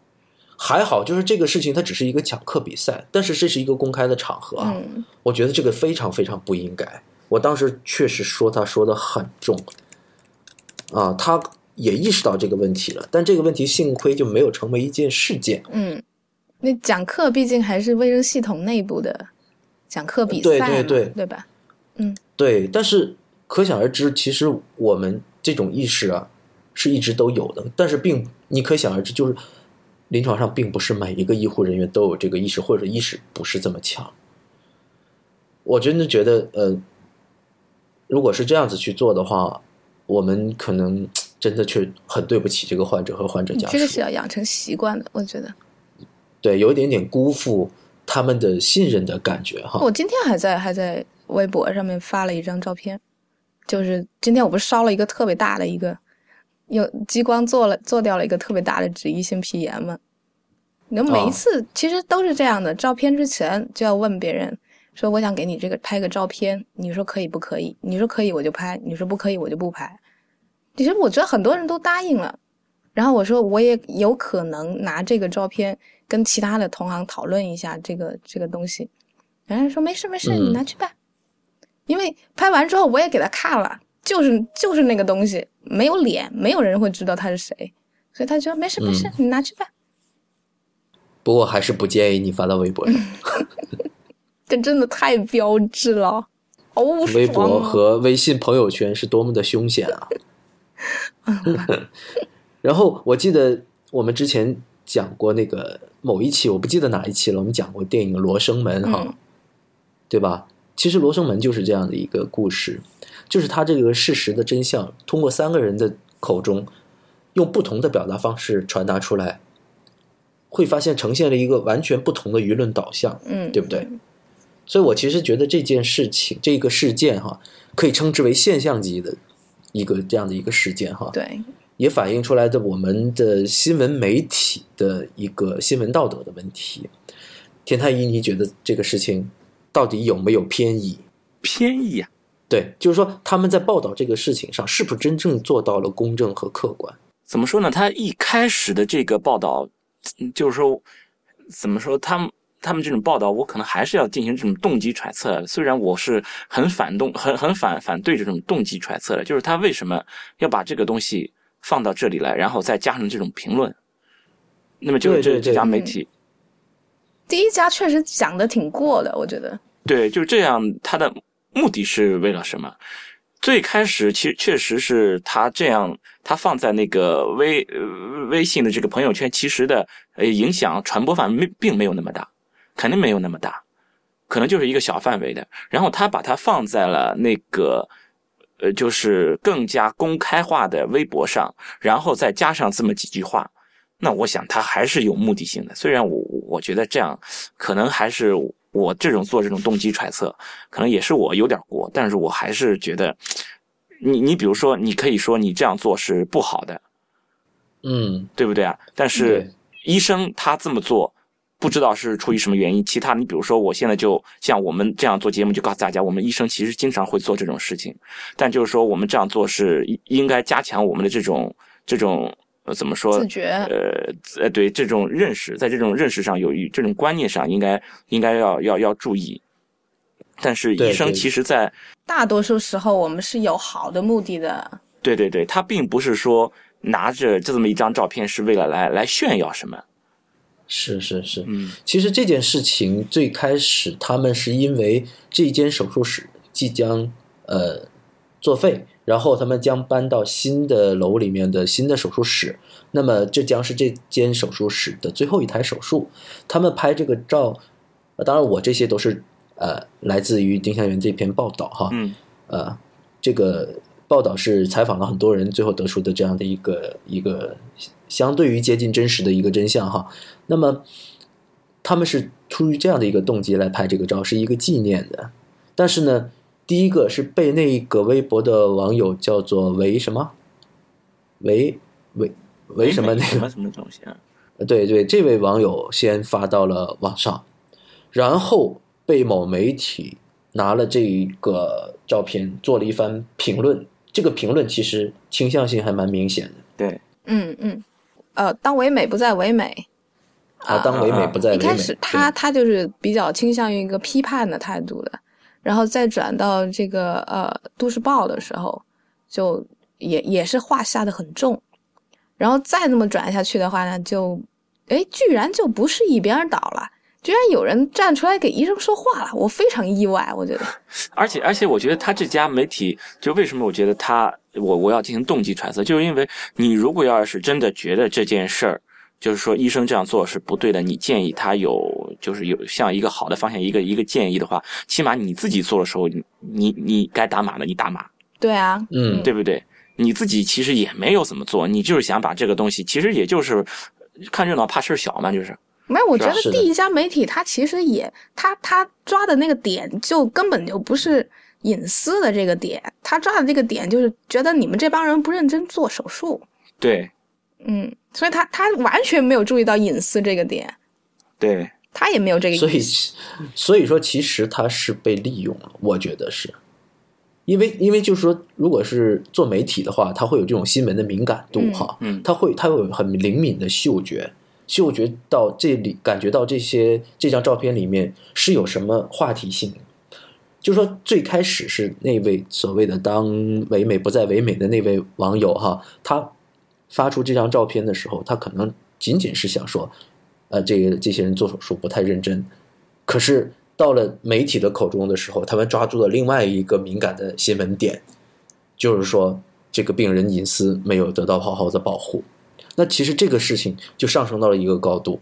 还好，就是这个事情它只是一个讲课比赛，但是这是一个公开的场合啊，嗯我觉得这个非常非常不应该。我当时确实说他说的很重，啊，他也意识到这个问题了，但这个问题幸亏就没有成为一件事件。嗯，那讲课毕竟还是卫生系统内部的讲课比对赛对，对对对吧？嗯对，但是可想而知，其实我们这种意识啊是一直都有的，但是并你可想而知，就是临床上并不是每一个医护人员都有这个意识，或者意识不是这么强。我真的觉得，呃，如果是这样子去做的话，我们可能 真的却很对不起这个患者和患者家属。这个是要养成习惯的，我觉得。对，有一点点辜负他们的信任的感觉哈。我今天还在还在微博上面发了一张照片，就是今天我不是烧了一个特别大的一个，用激光做了做掉了一个特别大的脂溢性皮炎嘛。你每一哦次其实都是这样的，照片之前就要问别人说我想给你这个拍个照片，你说可以不可以？你说可以我就拍，你说不可以我就不拍。其实我觉得很多人都答应了，然后我说我也有可能拿这个照片跟其他的同行讨论一下这个这个东西，人家说没事没事，嗯你拿去办，因为拍完之后我也给他看了，就是就是那个东西没有脸，没有人会知道他是谁，所以他觉得没事没事，嗯你拿去吧。不过还是不建议你发到微博上。这真的太标志了，好爽、啊！微博和微信朋友圈是多么的凶险啊！然后我记得我们之前讲过那个某一期，我不记得哪一期了，我们讲过电影《罗生门》哈，嗯对吧？其实《罗生门》就是这样的一个故事，就是他这个事实的真相，通过三个人的口中，用不同的表达方式传达出来，会发现呈现了一个完全不同的舆论导向。嗯，对不对？所以我其实觉得这件事情，这个事件哈，可以称之为现象级的一个这样的一个事件哈，对，也反映出来的我们的新闻媒体的一个新闻道德的问题。田太医，你觉得这个事情到底有没有偏移？偏移啊，对，就是说他们在报道这个事情上，是不是真正做到了公正和客观？怎么说呢？他一开始的这个报道，嗯就是说，怎么说他们。他们这种报道，我可能还是要进行这种动机揣测。虽然我是很反动、很很反反对这种动机揣测的，就是他为什么要把这个东西放到这里来，然后再加上这种评论。那么就是这对对对这家媒体，第一家确实讲的挺过的，我觉得。对，就这样，他的目的是为了什么？最开始其实确实是他这样，他放在那个微呃微信的这个朋友圈，其实的呃影响传播范围并没有那么大，肯定没有那么大，可能就是一个小范围的。然后他把它放在了那个呃，就是更加公开化的微博上，然后再加上这么几句话，那我想他还是有目的性的。虽然我我觉得这样可能还是我这种做这种动机揣测，可能也是我有点过，但是我还是觉得，你你比如说，你可以说你这样做是不好的，嗯，对不对啊？但是医生他这么做，不知道是出于什么原因，其他你比如说，我现在就像我们这样做节目，就告诉大家，我们医生其实经常会做这种事情，但就是说我们这样做是应该加强我们的这种这种呃怎么说？自觉。呃呃，对这种认识，在这种认识上有一这种观念上，应该应该要要要注意。但是医生其实，在大多数时候，我们是有好的目的的。对对对，他并不是说拿着这么一张照片是为了来来炫耀什么。是是是，嗯，其实这件事情最开始他们是因为这间手术室即将呃作废，然后他们将搬到新的楼里面的新的手术室，那么这将是这间手术室的最后一台手术。他们拍这个照，当然我这些都是呃来自于丁香园这篇报道哈，嗯，呃，这个报道是采访了很多人，最后得出的这样的一个一个相对于接近真实的一个真相哈。那么，他们是出于这样的一个动机来拍这个照，是一个纪念的。但是呢，第一个是被那个微博的网友叫做“为什么”，为为为什么那个什么东西啊？对对，这位网友先发到了网上，然后被某媒体拿了这个照片做了一番评论。这个评论其实倾向性还蛮明显的。对，嗯嗯，呃，当唯美不再唯美。啊，当唯美不在唯美。一开始他他就是比较倾向于一个批判的态度的，然后再转到这个呃都市报的时候，就也也是话下的很重，然后再那么转下去的话呢，就哎居然就不是一边倒了，居然有人站出来给医生说话了，我非常意外，我觉得。而 且而且，我觉得他这家媒体就为什么我觉得他我我要进行动机揣测，就是因为你如果要是真的觉得这件事儿。就是说，医生这样做是不对的。你建议他有，就是有向一个好的方向，一个一个建议的话，起码你自己做的时候，你你你该打码的你打码。对啊，嗯，对不对？你自己其实也没有怎么做，你就是想把这个东西，其实也就是看热闹怕事小嘛，就是。没有，我觉得第一家媒体他其实也，他他抓的那个点就根本就不是隐私的这个点，他抓的这个点就是觉得你们这帮人不认真做手术。对。嗯，所以他他完全没有注意到隐私这个点，对他也没有这个意思。所以，所以说其实他是被利用了，我觉得是，因为因为就是说，如果是做媒体的话，他会有这种新闻的敏感度哈，嗯，他会他会有很灵敏的嗅觉，嗅觉到这里感觉到这些这张照片里面是有什么话题性，就说最开始是那位所谓的当唯美不再唯美的那位网友哈，他。发出这张照片的时候，他可能仅仅是想说，呃，这个这些人做手术不太认真。可是到了媒体的口中的时候，他们抓住了另外一个敏感的新闻点，就是说这个病人隐私没有得到好好的保护。那其实这个事情就上升到了一个高度，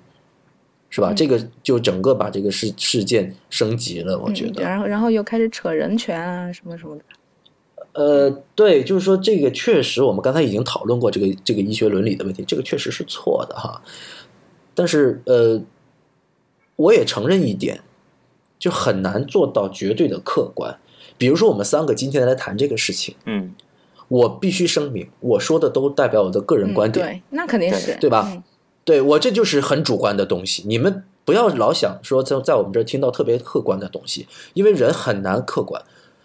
是吧？这个就整个把这个事事件升级了，我觉得。然后，然后又开始扯人权啊，什么什么的。呃，对，就是说这个确实，我们刚才已经讨论过这个这个医学伦理的问题，这个确实是错的哈。但是呃，我也承认一点，就很难做到绝对的客观。比如说，我们三个今天来谈这个事情，嗯，我必须声明，我说的都代表我的个人观点，对，那肯定是对吧？对我这就是很主观的东西，你们不要老想说在在我们这儿听到特别客观的东西，因为人很难客观。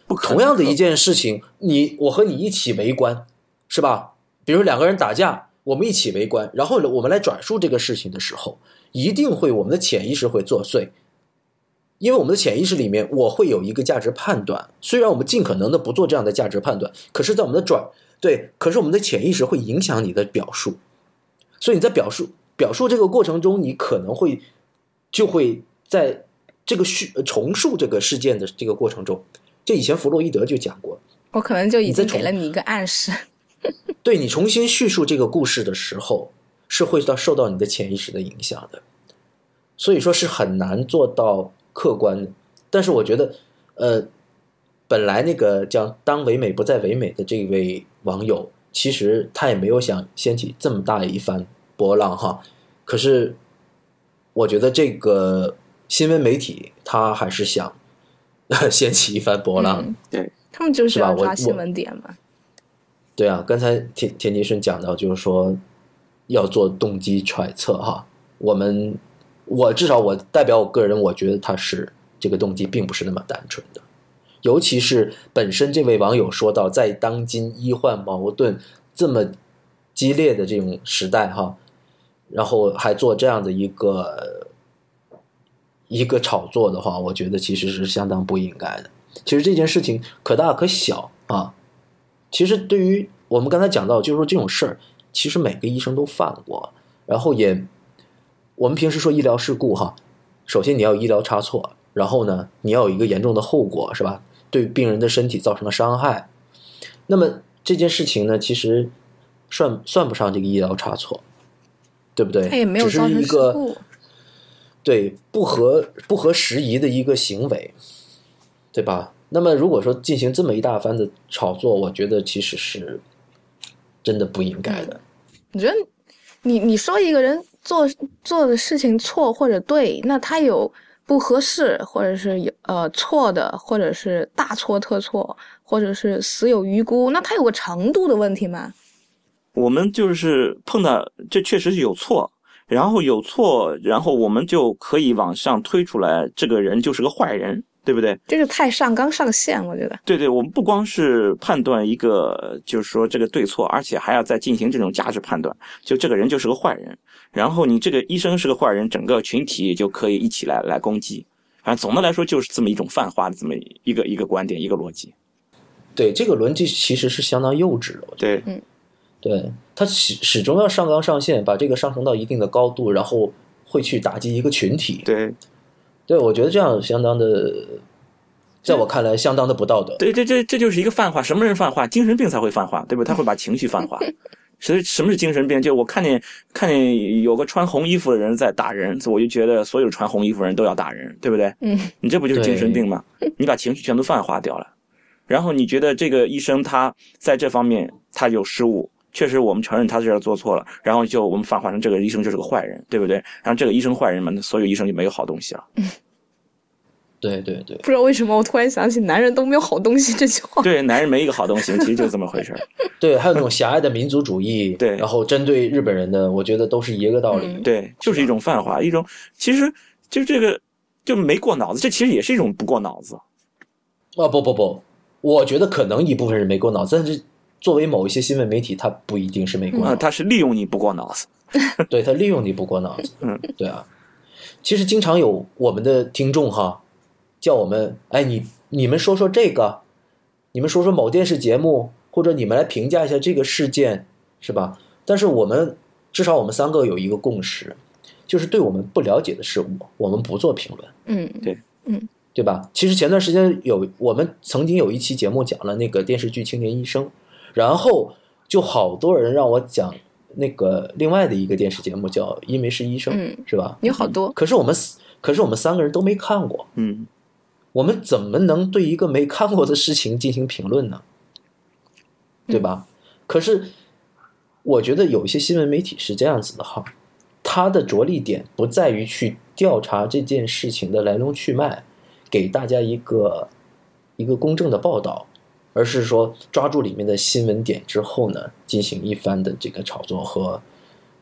同样的一件事情，你我和你一起围观，是吧？比如两个人打架，我们一起围观，然后我们来转述这个事情的时候，一定会我们的潜意识会作祟，因为我们的潜意识里面我会有一个价值判断。虽然我们尽可能的不做这样的价值判断，可是在我们的转对，可是我们的潜意识会影响你的表述，所以你在表述表述这个过程中，你可能会就会在这个叙重述这个事件的这个过程中。这以前弗洛伊德就讲过，我可能就已经给了你一个暗示。对你重新叙述这个故事的时候，是会到受到你的潜意识的影响的，所以说是很难做到客观的。但是我觉得，呃，本来那个叫“当唯美不再唯美”的这位网友，其实他也没有想掀起这么大一番波浪哈。可是，我觉得这个新闻媒体他还是想。掀起一番波浪，对他们就是要抓新闻点嘛。对啊，刚才田田金顺讲到，就是说要做动机揣测哈。我们我至少我代表我个人，我觉得他是这个动机并不是那么单纯的，尤其是本身这位网友说到，在当今医患矛盾这么激烈的这种时代哈，然后还做这样的一个一个炒作的话，我觉得其实是相当不应该的。其实这件事情可大可小啊。其实对于我们刚才讲到，就是说这种事儿，其实每个医生都犯过。然后也，我们平时说医疗事故哈，首先你要医疗差错，然后呢，你要有一个严重的后果，是吧？对病人的身体造成了伤害。那么这件事情呢，其实算算不上这个医疗差错，对不对？他也没有。对不合不合时宜的一个行为，对吧？那么如果说进行这么一大番的炒作，我觉得其实是真的不应该的。你觉得你你说一个人做做的事情错或者对，那他有不合适，或者是有呃错的，或者是大错特错，或者是死有余辜，那他有个程度的问题吗？我们就是碰到这确实是有错，然后有错，然后我们就可以往上推出来，这个人就是个坏人，对不对？这个太上纲上线，我觉得。对对，我们不光是判断一个，就是说这个对错，而且还要再进行这种价值判断，就这个人就是个坏人，然后你这个医生是个坏人，整个群体就可以一起来来攻击。反正总的来说就是这么一种泛化的这么一个一个观点，一个逻辑。对这个逻辑其实是相当幼稚的，我觉得。对，对他始始终要上纲上线，把这个上升到一定的高度，然后会去打击一个群体。对，对，我觉得这样相当的，在我看来相当的不道德。对，这这这就是一个泛化。什么人泛化？精神病才会泛化，对吧？他会把情绪泛化。所以什么是精神病？就我看见看见有个穿红衣服的人在打人，我就觉得所有穿红衣服的人都要打人，对不对？嗯，你这不就是精神病吗？你把情绪全都泛化掉了，然后你觉得这个医生他在这方面他有失误，确实我们承认他这儿做错了，然后就我们泛化成这个医生就是个坏人，对不对？然后这个医生坏人嘛，那所有医生就没有好东西了。嗯对对对，不知道为什么，我突然想起“男人都没有好东西”这句话。对，男人没一个好东西，其实就是这么回事儿。对，还有那种狭隘的民族主义，对然后针对日本人的，我觉得都是一个道理。嗯对，就是一种泛化，一种其实就这个就没过脑子，这其实也是一种不过脑子。啊，不不不，我觉得可能一部分人没过脑子，但是作为某一些新闻媒体，他不一定是没过脑啊，子，他是利用你不过脑子。对他利用你不过脑子。嗯，对啊。其实经常有我们的听众哈，叫我们，哎，你你们说说这个，你们说说某电视节目，或者你们来评价一下这个事件，是吧？但是我们至少我们三个有一个共识，就是对我们不了解的事物，我们不做评论。嗯，对吧？其实前段时间有我们曾经有一期节目讲了那个电视剧《青年医生》，然后就好多人让我讲那个另外的一个电视节目叫《因为是医生》，嗯是吧？有好多。可是我们可是我们三个人都没看过，嗯，我们怎么能对一个没看过的事情进行评论呢？对吧？可是我觉得有一些新闻媒体是这样子的哈，它的着力点不在于去调查这件事情的来龙去脉，给大家一个一个公正的报道，而是说抓住里面的新闻点之后呢，进行一番的这个炒作和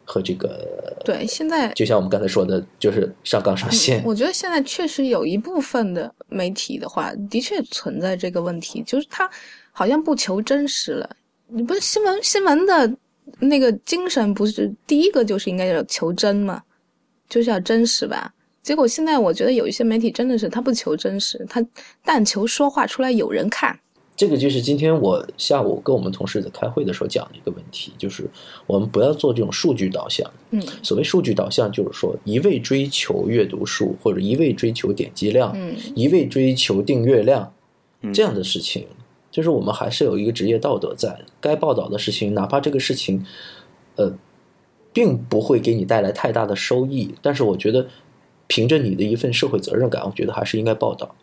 和这个，对，现在就像我们刚才说的，就是上纲上线。我觉得现在确实有一部分的媒体的话，的确存在这个问题，就是他好像不求真实了。你不是新闻新闻的那个精神，不是第一个就是应该要求真嘛，就是要真实吧。结果现在我觉得有一些媒体真的是他不求真实，他但求说话出来有人看。这个就是今天我下午跟我们同事在开会的时候讲的一个问题，就是我们不要做这种数据导向。嗯所谓数据导向，就是说一味追求阅读数，或者一味追求点击量，嗯一味追求订阅量嗯这样的事情，就是我们还是有一个职业道德在。该报道的事情，哪怕这个事情，呃，并不会给你带来太大的收益，但是我觉得凭着你的一份社会责任感，我觉得还是应该报道。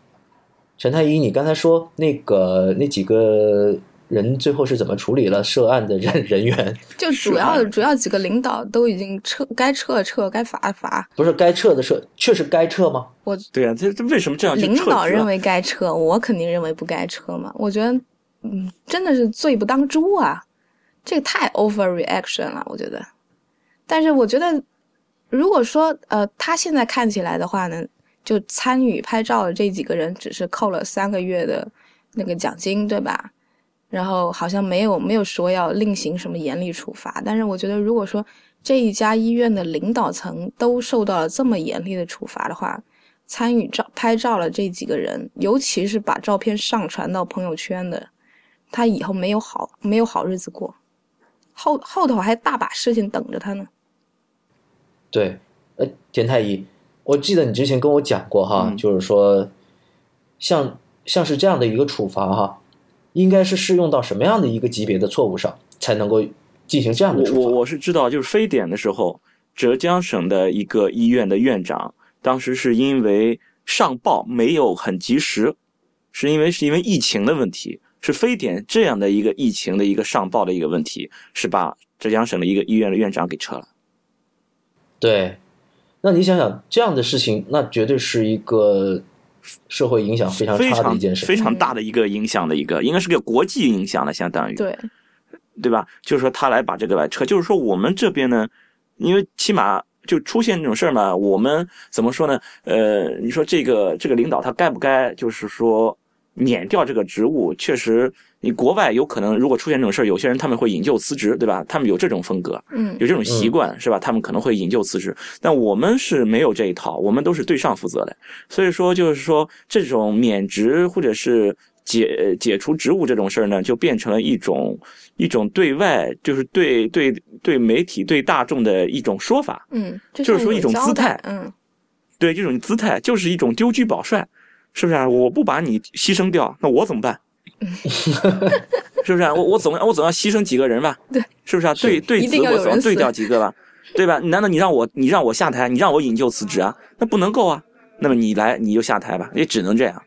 陈太医，你刚才说那个那几个人最后是怎么处理了涉案的人 人员？就主要主要几个领导都已经撤，该撤撤，该罚罚。不是该撤的撤，确实该撤吗？我对啊，这这为什么这样领？导认为该撤，我肯定认为不该撤嘛。我觉得，嗯，真的是罪不当诛啊，这个太 overreaction 了，我觉得。但是我觉得，如果说呃，他现在看起来的话呢，就参与拍照的这几个人只是扣了三个月的那个奖金，对吧？然后好像没有没有说要另行什么严厉处罚。但是我觉得，如果说这一家医院的领导层都受到了这么严厉的处罚的话，参与照拍照的这几个人，尤其是把照片上传到朋友圈的，他以后没有好没有好日子过，后后头还大把事情等着他呢。对，呃，田太医，我记得你之前跟我讲过哈，嗯就是说，像像是这样的一个处罚哈，应该是适用到什么样的一个级别的错误上，才能够进行这样的我我处罚？我是知道，就是非典的时候，浙江省的一个医院的院长，当时是因为上报没有很及时，是因为是因为疫情的问题，是非典这样的一个疫情的一个上报的一个问题，是把浙江省的一个医院的院长给撤了。对，那你想想这样的事情，那绝对是一个社会影响非常非常差的一件事。非常大的一个影响的一个，应该是个国际影响了，相当于对，对吧？就是说他来把这个来撤，就是说我们这边呢，因为起码就出现这种事儿嘛，我们怎么说呢？呃，你说这个这个领导他该不该就是说免掉这个职务？确实，你国外有可能如果出现这种事儿，有些人他们会引咎辞职，对吧？他们有这种风格，嗯有这种习惯，是吧？他们可能会引咎辞职，但我们是没有这一套，我们都是对上负责的。所以说，就是说这种免职或者是解解除职务这种事儿呢，就变成了一种一种对外，就是对对对媒体、对大众的一种说法。嗯，就就是说一种姿态嗯，对这种姿态，就是一种丢车保帅，是不是、啊？我不把你牺牲掉，那我怎么办？是不是、啊？我我总要我总要牺牲几个人吧？对，是不是啊？对对子我总要对死掉几个吧？对吧？难道你让我你让我下台，你让我引咎辞职啊？那不能够啊！那么你来你就下台吧，也只能这样。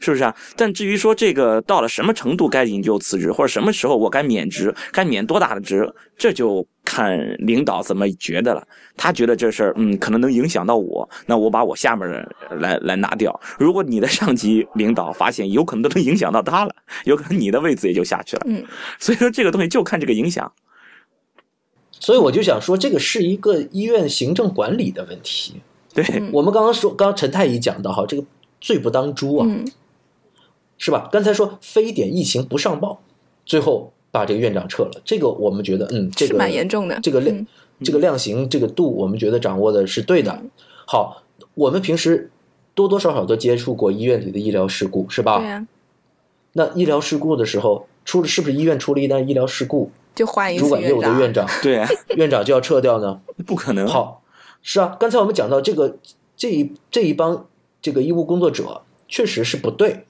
是不是啊？但至于说这个到了什么程度该引咎辞职，或者什么时候我该免职，该免多大的职，这就看领导怎么觉得了。他觉得这事儿，嗯，可能能影响到我，那我把我下面的人来来拿掉。如果你的上级领导发现有可能都能影响到他了，有可能你的位子也就下去了。嗯，所以说这个东西就看这个影响。所以我就想说，这个是一个医院行政管理的问题。对，嗯我们刚刚说，刚刚陈太医讲到哈，这个罪不当诛啊，嗯是吧？刚才说非典疫情不上报，最后把这个院长撤了，这个我们觉得，嗯，这是个蛮严重的。这个量、嗯这个量刑这个度，我们觉得掌握的是对的。好，我们平时多多少少都接触过医院里的医疗事故，是吧？对呀，那医疗事故的时候，出了是不是医院出了一单医疗事故，就换一主管业。务的院长，对啊，院长就要撤掉呢？不可能。好，是啊，刚才我们讲到这个这一这一帮这个医务工作者确实是不对，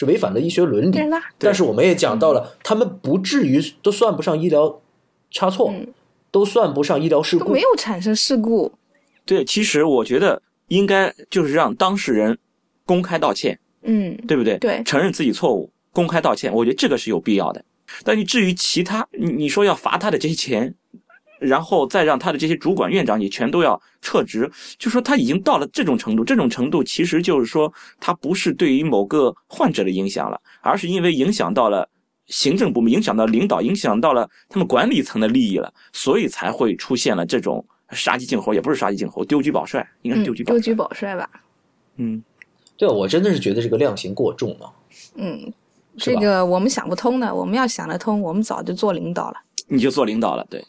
是违反了医学伦理但。是他但是我们也讲到了，他们不至于都算不上医疗差错，嗯都算不上医疗事故都没。有产生事故。对，其实我觉得应该就是让当事人公开道歉。嗯，对不对？对承认自己错误，公开道歉，我觉得这个是有必要的。但你至于其他，你你说要罚他的这些钱，然后再让他的这些主管院长也全都要撤职，就说他已经到了这种程度，这种程度其实就是说他不是对于某个患者的影响了，而是因为影响到了。行政部门影响到领导，影响到了他们管理层的利益了，所以才会出现了这种杀鸡儆猴，也不是杀鸡儆猴，丢车保帅，应该是嗯丢车保帅。丢车保帅吧。嗯，对，我真的是觉得这个量刑过重了。嗯，这个我们想不通的，我们要想得通，我们早就做领导了。你就做领导了，对。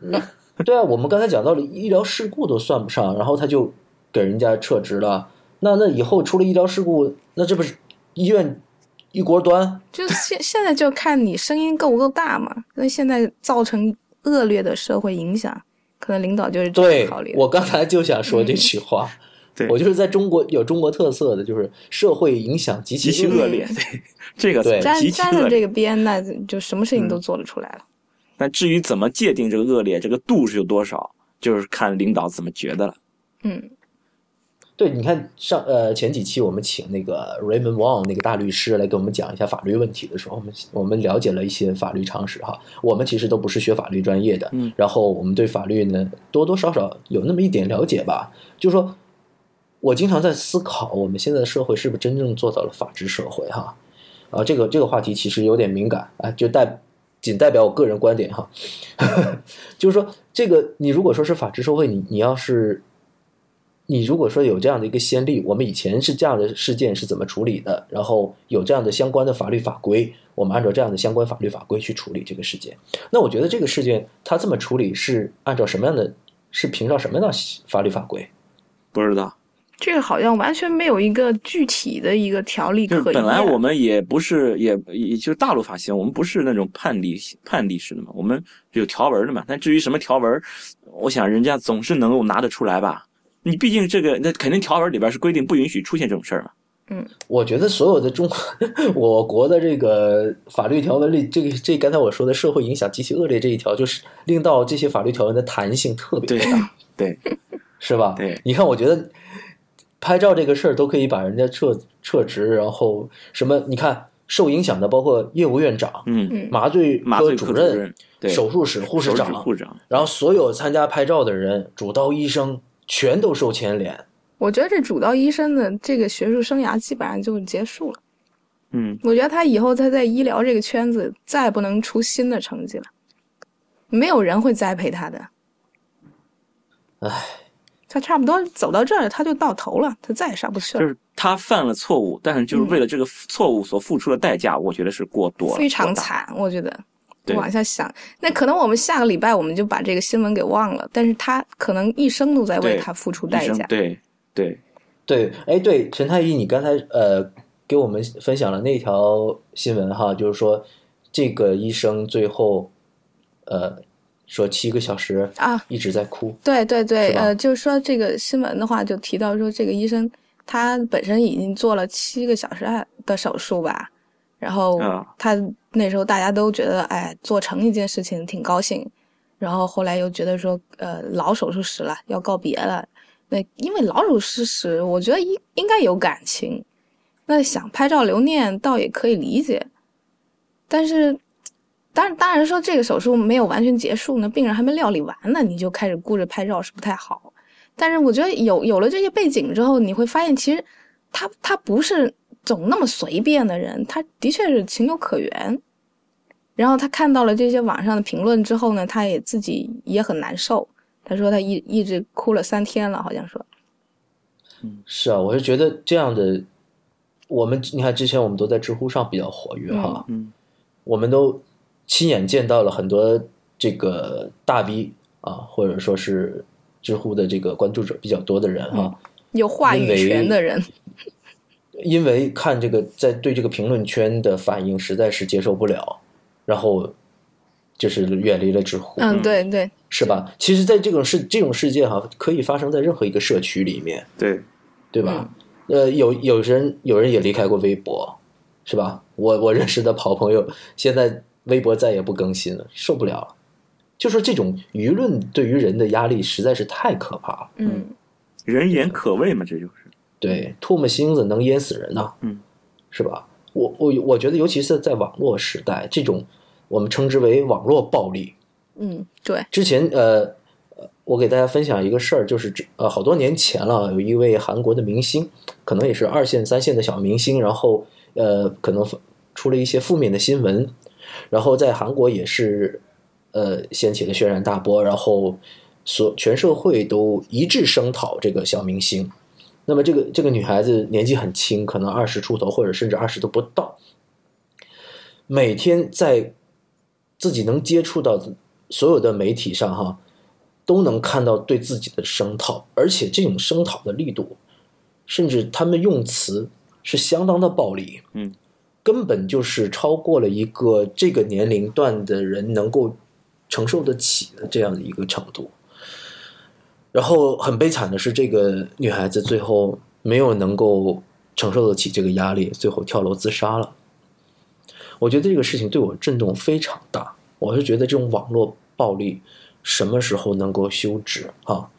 对啊，我们刚才讲到了医疗事故都算不上，然后他就给人家撤职了。那那以后出了医疗事故，那这不是医院一锅端？就现现在就看你声音够不够大嘛。那现在造成恶劣的社会影响，可能领导就是这对样考虑。我刚才就想说这句话。对我就是在中国有中国特色的，就是社会影响极极其恶恶劣，对这个对沾。沾了这个边，那就什么事情都嗯做得出来了。但至于怎么界定这个恶劣，这个度是有多少，就是看领导怎么觉得了。嗯对，你看上呃前几期我们请那个 Raymond Wong 那个大律师来给我们讲一下法律问题的时候，我们我们了解了一些法律常识哈。我们其实都不是学法律专业的，嗯，然后我们对法律呢多多少少有那么一点了解吧。就是说我经常在思考，我们现在的社会是不是真正做到了法治社会哈？啊，这个这个话题其实有点敏感啊，就带仅代表我个人观点哈，就是说这个你如果说是法治社会，你你要是你如果说有这样的一个先例，我们以前是这样的事件是怎么处理的，然后有这样的相关的法律法规，我们按照这样的相关法律法规去处理这个事件。那我觉得这个事件它这么处理是按照什么样的，是凭照什么样的法律法规？不知道。这个好像完全没有一个具体的一个条例可言本来我们也不是，也也就大陆法系，我们不是那种判例判例式的嘛，我们有条文的嘛。但至于什么条文，我想人家总是能够拿得出来吧。你毕竟这个，那肯定条文里边是规定不允许出现这种事儿嘛。我觉得所有的中 我国的这个法律条文里，这个这刚才我说的社会影响极其恶劣这一条，就是令到这些法律条文的弹性特别对大，对是吧？对你看，我觉得拍照这个事儿都可以把人家撤撤职，然后什么？你看受影响的包括业务院长、嗯，嗯麻醉科主主任、手术室护士长，护士长，然后所有参加拍照的人、主刀医生全都受牵连。我觉得这主刀医生的这个学术生涯基本上就结束了。嗯，我觉得他以后他在医疗这个圈子再不能出新的成绩了，没有人会栽培他的。唉，他差不多走到这儿，他就到头了，他再也上不去了，就是他犯了错误，但是就是为了这个错误所付出的代价，我觉得是过多了，非常。惨。我觉得对往下想，那可能我们下个礼拜我们就把这个新闻给忘了，但是他可能一生都在为他付出代价。对对，对，哎，对，陈太医，你刚才呃给我们分享了那条新闻哈，就是说这个医生最后呃说七个小时啊一直在哭，对对对呃，就是说这个新闻的话，就提到说这个医生他本身已经做了七个小时的手术吧，然后啊他那时候大家都觉得，哎，做成一件事情挺高兴，然后后来又觉得说，呃，老手术室了，要告别了。那因为老手术室，我觉得应应该有感情，那想拍照留念倒也可以理解，但是。当然，当然说这个手术没有完全结束呢，病人还没料理完呢，你就开始顾着拍照是不太好。但是我觉得有有了这些背景之后，你会发现其实他他不是总那么随便的人，他的确是情有可原。然后他看到了这些网上的评论之后呢，他也自己也很难受。他说他一一直哭了三天了，好像说。是啊，我是觉得这样的，我们你看之前我们都在知乎上比较活跃哈，嗯我们都亲眼见到了很多这个大 V 啊，或者说是知乎的这个关注者比较多的人哈，有话语权的人，因为看这个在对这个评论圈的反应实在是接受不了，然后就是远离了知乎，嗯，对对，是吧？其实，在这种事这种事件哈，可以发生在任何一个社区里面，对，对吧？呃，有有人有人也离开过微博，是吧？我我认识的好朋友现在微博再也不更新了，受不了了。就说这种舆论对于人的压力实在是太可怕了。嗯人言可畏嘛，这就是。对，唾沫星子能淹死人呐、嗯，是吧？我我我觉得，尤其是在网络时代，这种我们称之为网络暴力。嗯，对，之前呃，呃我给大家分享一个事儿，就是这呃好多年前了，有一位韩国的明星，可能也是二线、三线的小明星，然后呃可能出了一些负面的新闻，然后在韩国也是呃掀起了轩然大波，然后所全社会都一致声讨这个小明星。那么这个这个女孩子年纪很轻，可能二十出头，或者甚至二十都不到，每天在自己能接触到所有的媒体上哈，都能看到对自己的声讨，而且这种声讨的力度，甚至他们用词是相当的暴力，嗯，根本就是超过了一个这个年龄段的人能够承受得起的这样的一个程度。然后很悲惨的是，这个女孩子最后没有能够承受得起这个压力，最后跳楼自杀了。我觉得这个事情对我震动非常大。我是觉得这种网络暴力什么时候能够休止啊？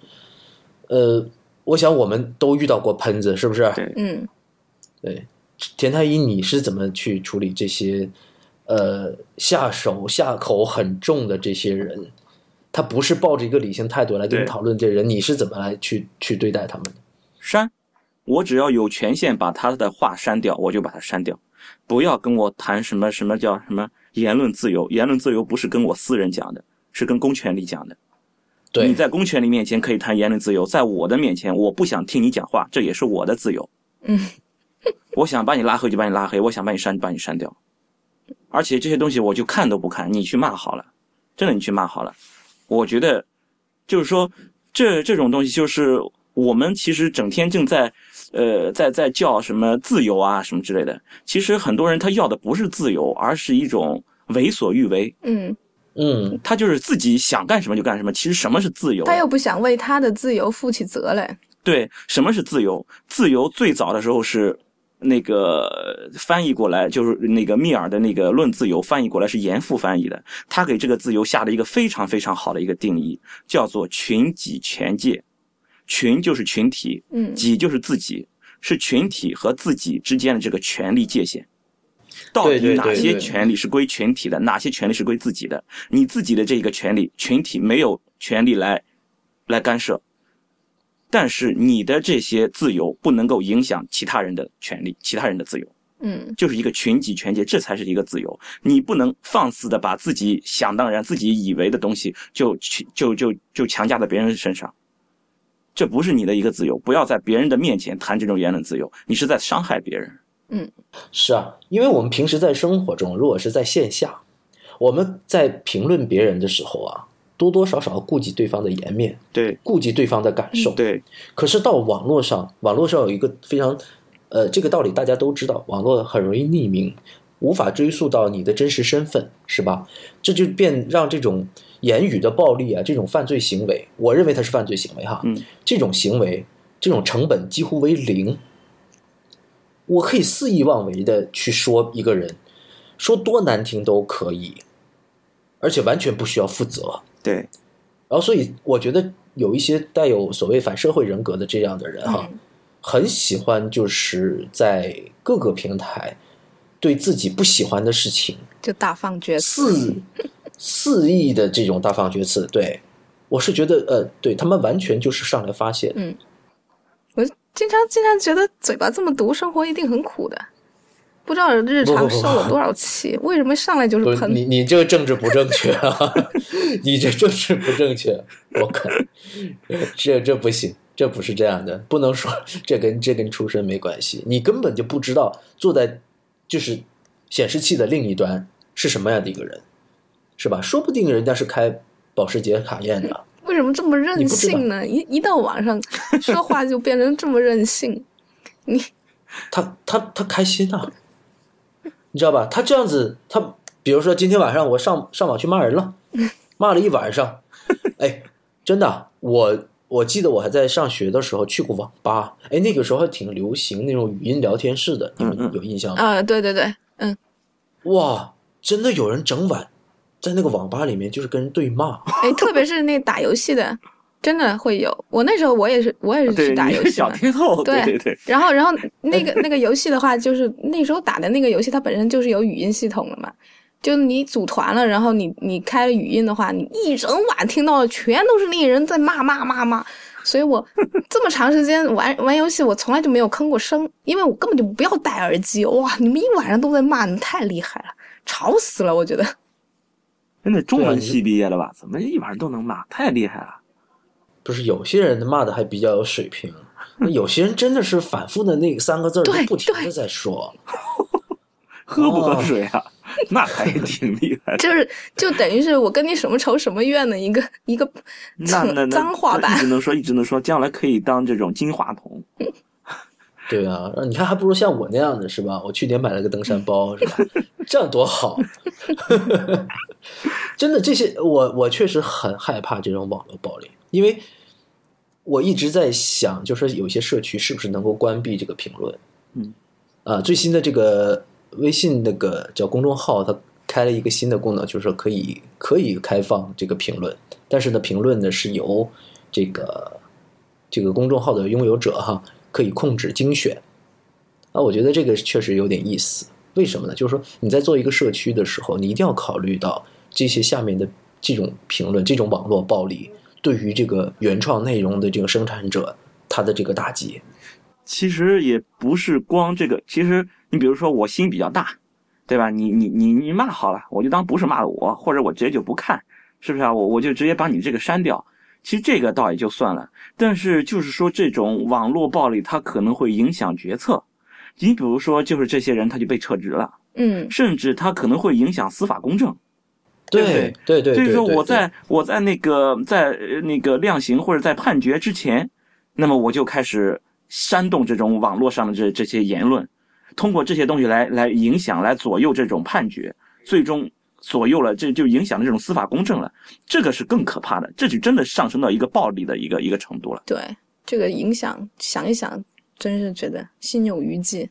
呃，我想我们都遇到过喷子，是不是？嗯对，田太医，你是怎么去处理这些呃下手下口很重的这些人？他不是抱着一个理性态度来跟你讨论这人，你是怎么来去去对待他们的？删，我只要有权限把他的话删掉，我就把他删掉，不要跟我谈什么什么叫什么言论自由，言论自由不是跟我私人讲的，是跟公权力讲的。对你在公权力面前可以谈言论自由，在我的面前，我不想听你讲话，这也是我的自由。嗯，我想把你拉黑就把你拉黑，我想把你删就把你删掉。而且这些东西我就看都不看，你去骂好了，真的你去骂好了。我觉得，就是说，这这种东西就是我们其实整天正在，呃，在在叫什么自由啊什么之类的。其实很多人他要的不是自由，而是一种为所欲为。嗯，嗯，他就是自己想干什么就干什么。其实什么是自由？他又不想为他的自由负起责来。对，什么是自由？自由最早的时候是那个翻译过来，就是那个密尔的那个《论自由》翻译过来是严复翻译的，他给这个自由下了一个非常非常好的一个定义，叫做群己权界。群就是群体，嗯己就是自己，是群体和自己之间的这个权利界限。到底哪些权利是归群体的，哪些权利是归自己的？你自己的这个权利，群体没有权利来来干涉。但是你的这些自由不能够影响其他人的权利，其他人的自由，嗯就是一个群己权界，这才是一个自由。你不能放肆的把自己想当然、自己以为的东西就去就就就强加在别人身上，这不是你的一个自由。不要在别人的面前谈这种言论自由，你是在伤害别人。嗯是啊，因为我们平时在生活中，如果是在线下，我们在评论别人的时候啊，多多少少顾及对方的颜面，对顾及对方的感受。对可是到网络上，网络上有一个非常，呃，这个道理大家都知道，网络很容易匿名，无法追溯到你的真实身份，是吧？这就变让这种言语的暴力啊，这种犯罪行为，我认为它是犯罪行为哈，嗯，这种行为，这种成本几乎为零。我可以肆意妄为的去说一个人，说多难听都可以，而且完全不需要负责。对然后，所以我觉得有一些带有所谓反社会人格的这样的人哈，嗯很喜欢就是在各个平台对自己不喜欢的事情就大放厥词。肆肆意的这种大放厥词。对我是觉得，呃，对他们完全就是上来发泄。嗯我经常经常觉得嘴巴这么毒，生活一定很苦的。不知道日常受了多少气，为什么上来就是喷？你，你这个政治不正确啊！你这政治不正确，我靠，这这不行，这不是这样的，不能说这跟这跟出身没关系，你根本就不知道坐在就是显示器的另一端是什么样的一个人，是吧？说不定人家是开保时捷卡宴的，为什么这么任性呢？一一到晚上说话就变成这么任性。你他他他开心啊，你知道吧？他这样子，他比如说今天晚上我上上网去骂人了，骂了一晚上，哎，真的，我我记得我还在上学的时候去过网吧，哎，那个时候还挺流行那种语音聊天室的，你们有印象吗？啊、对对对，嗯，哇，真的有人整晚在那个网吧里面就是跟人对骂，哎，特别是那打游戏的，真的会有。我那时候我也是，我也是，去打游戏嘛。小天后，对对对，然后，然后那个那个游戏的话，就是那时候打的那个游戏，它本身就是有语音系统的嘛。就你组团了，然后你你开了语音的话，你一整晚听到的全都是那些人在骂骂骂骂。所以我这么长时间玩玩游戏，我从来就没有吭过声，因为我根本就不要戴耳机。哇，你们一晚上都在骂，你太厉害了，吵死了，我觉得。真的中文系毕业的吧？怎么一晚上都能骂？太厉害了！不是有些人骂的还比较有水平，那有些人真的是反复的那三个字儿不停的在说。喝不喝哦水啊？那还挺厉害的。就是就等于是我跟你什么仇什么怨的一个一个那那那脏话吧一。直能说，一直能说，将来可以当这种金话筒。对啊，你看还不如像我那样的是吧？我去年买了个登山包是吧？这样多好！真的，这些我我确实很害怕这种网络暴力，因为我一直在想，就是有些社区是不是能够关闭这个评论？嗯，啊，最新的这个微信那个叫公众号，它开了一个新的功能，就是说可以可以开放这个评论，但是呢，评论呢是由这个这个公众号的拥有者哈可以控制精选。啊，我觉得这个确实有点意思。为什么呢？就是说你在做一个社区的时候，你一定要考虑到这些下面的这种评论、这种网络暴力对于这个原创内容的这个生产者他的这个打击。其实也不是光这个，其实你比如说我心比较大，对吧？你你你你骂好了，我就当不是骂的我，或者我直接就不看，是不是啊？我我就直接把你这个删掉。其实这个倒也就算了，但是就是说这种网络暴力，它可能会影响决策。你比如说，就是这些人他就被撤职了，嗯甚至他可能会影响司法公正。对对对对，所以说，我在我在那个在呃那个量刑或者在判决之前，那么我就开始煽动这种网络上的这这些言论，通过这些东西来来影响、来左右这种判决，最终左右了，这就影响了这种司法公正了。这个是更可怕的，这就真的上升到一个暴力的一个一个程度了。对这个影响，想一想，真是觉得心有余悸。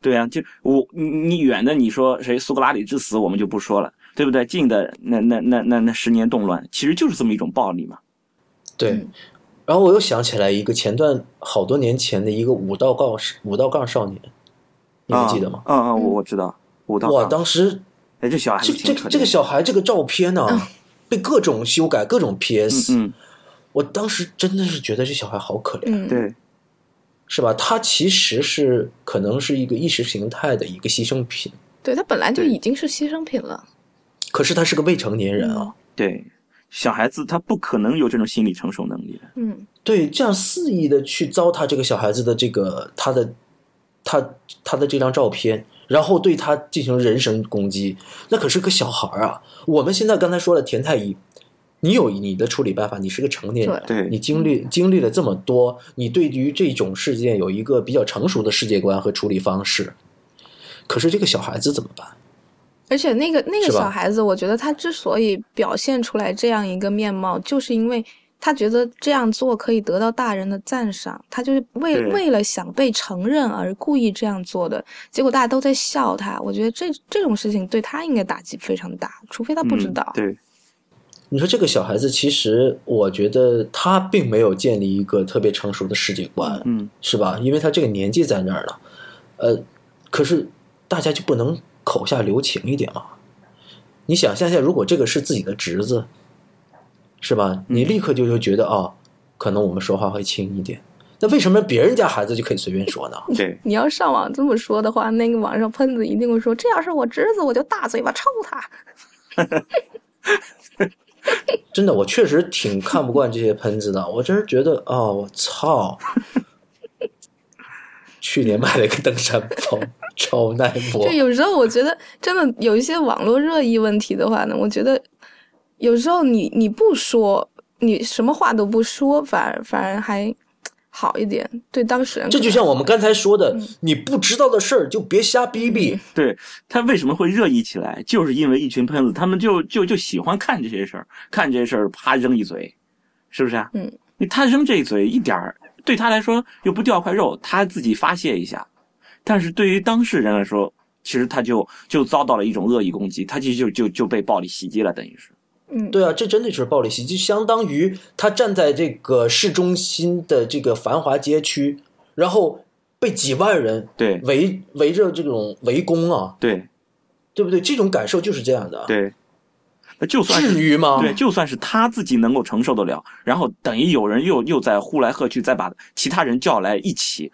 对啊，就我你你远的你说谁苏格拉底之死，我们就不说了，对不对？近的那那那那那十年动乱，其实就是这么一种暴力嘛。对嗯。然后我又想起来一个前段好多年前的一个武道杠武道杠少年，你们记得吗？嗯嗯，我我知道，武道哇，当时哎，这小孩这这这个小孩这个照片呢、被各种修改，各种 PS，、嗯我当时真的是觉得这小孩好可怜，对，是吧？他其实是可能是一个意识形态的一个牺牲品，对他本来就已经是牺牲品了。可是他是个未成年人嗯啊。对，小孩子他不可能有这种心理承受能力的。嗯对，这样肆意的去糟蹋这个小孩子的这个他的他他的这张照片，然后对他进行人身攻击，那可是个小孩啊！我们现在刚才说了，田太医，你有你的处理办法，你是个成年人，对你经历经历了这么多，你对于这种事件有一个比较成熟的世界观和处理方式。可是这个小孩子怎么办？而且那个那个小孩子，我觉得他之所以表现出来这样一个面貌，就是因为他觉得这样做可以得到大人的赞赏，他就是为对为了想被承认而故意这样做的。结果大家都在笑他，我觉得这这种事情对他应该打击非常大，除非他不知嗯道。对，你说这个小孩子，其实我觉得他并没有建立一个特别成熟的世界观，嗯，是吧？因为他这个年纪在那儿了，呃，可是大家就不能口下留情一点嘛？你想象一下，如果这个是自己的侄子，是吧？你立刻就会觉得啊、可能我们说话会轻一点。那为什么别人家孩子就可以随便说呢？对，你要上网这么说的话，那个网上喷子一定会说，这要是我侄子，我就大嘴巴抽他。真的，我确实挺看不惯这些喷子的。我真是觉得啊、我操！去年买了一个登山包，超耐磨就。有时候我觉得，真的有一些网络热议问题的话呢，我觉得有时候你你不说，你什么话都不说，反而反而还好一点，对当事人。这就像我们刚才说的嗯，你不知道的事儿就别瞎逼逼。对他为什么会热议起来，就是因为一群喷子，他们就就就喜欢看这些事儿，看这些事儿，啪扔一嘴，是不是啊？嗯，他扔这一嘴一点儿，对他来说又不掉块肉，他自己发泄一下，但是对于当事人来说，其实他就就遭到了一种恶意攻击，他其实就就就被暴力袭击了，等于是。嗯，对啊，这真的就是暴力袭击，相当于他站在这个市中心的这个繁华街区，然后被几万人对围围着这种围攻啊，对对不对？这种感受就是这样的。，对，那就算是至于吗？对，就算是他自己能够承受得了，然后等于有人又又在呼来喝去，再把其他人叫来一起，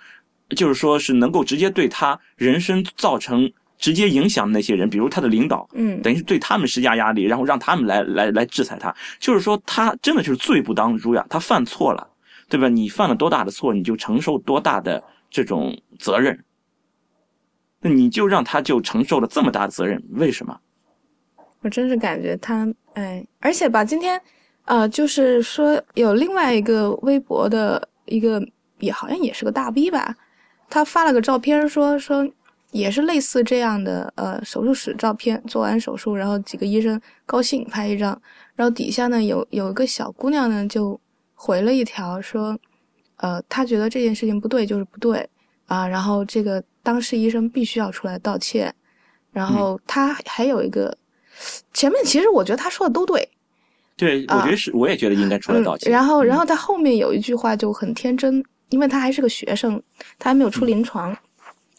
就是说是能够直接对他人生造成直接影响的那些人，比如他的领导，嗯，等于是对他们施加压力，然后让他们来来来制裁他，就是说他真的就是罪不当诛呀，他犯错了，对吧？你犯了多大的错，你就承受多大的这种责任，那你就让他就承受了这么大的责任，为什么？我真是感觉他，哎，而且吧，今天，呃，就是说有另外一个微博的一个，也好像也是个大 V 吧，他发了个照片说说也是类似这样的，呃，手术室照片，做完手术，然后几个医生高兴拍一张，然后底下呢有有一个小姑娘呢就回了一条说，呃，她觉得这件事情不对就是不对啊，然后这个当事医生必须要出来道歉，然后他还有一个。前面其实我觉得他说的都对，对，我觉得是，我也觉得应该出来道歉。嗯。然后，然嗯后他后面有一句话就很天真，因为他还是个学生，他还没有出临床。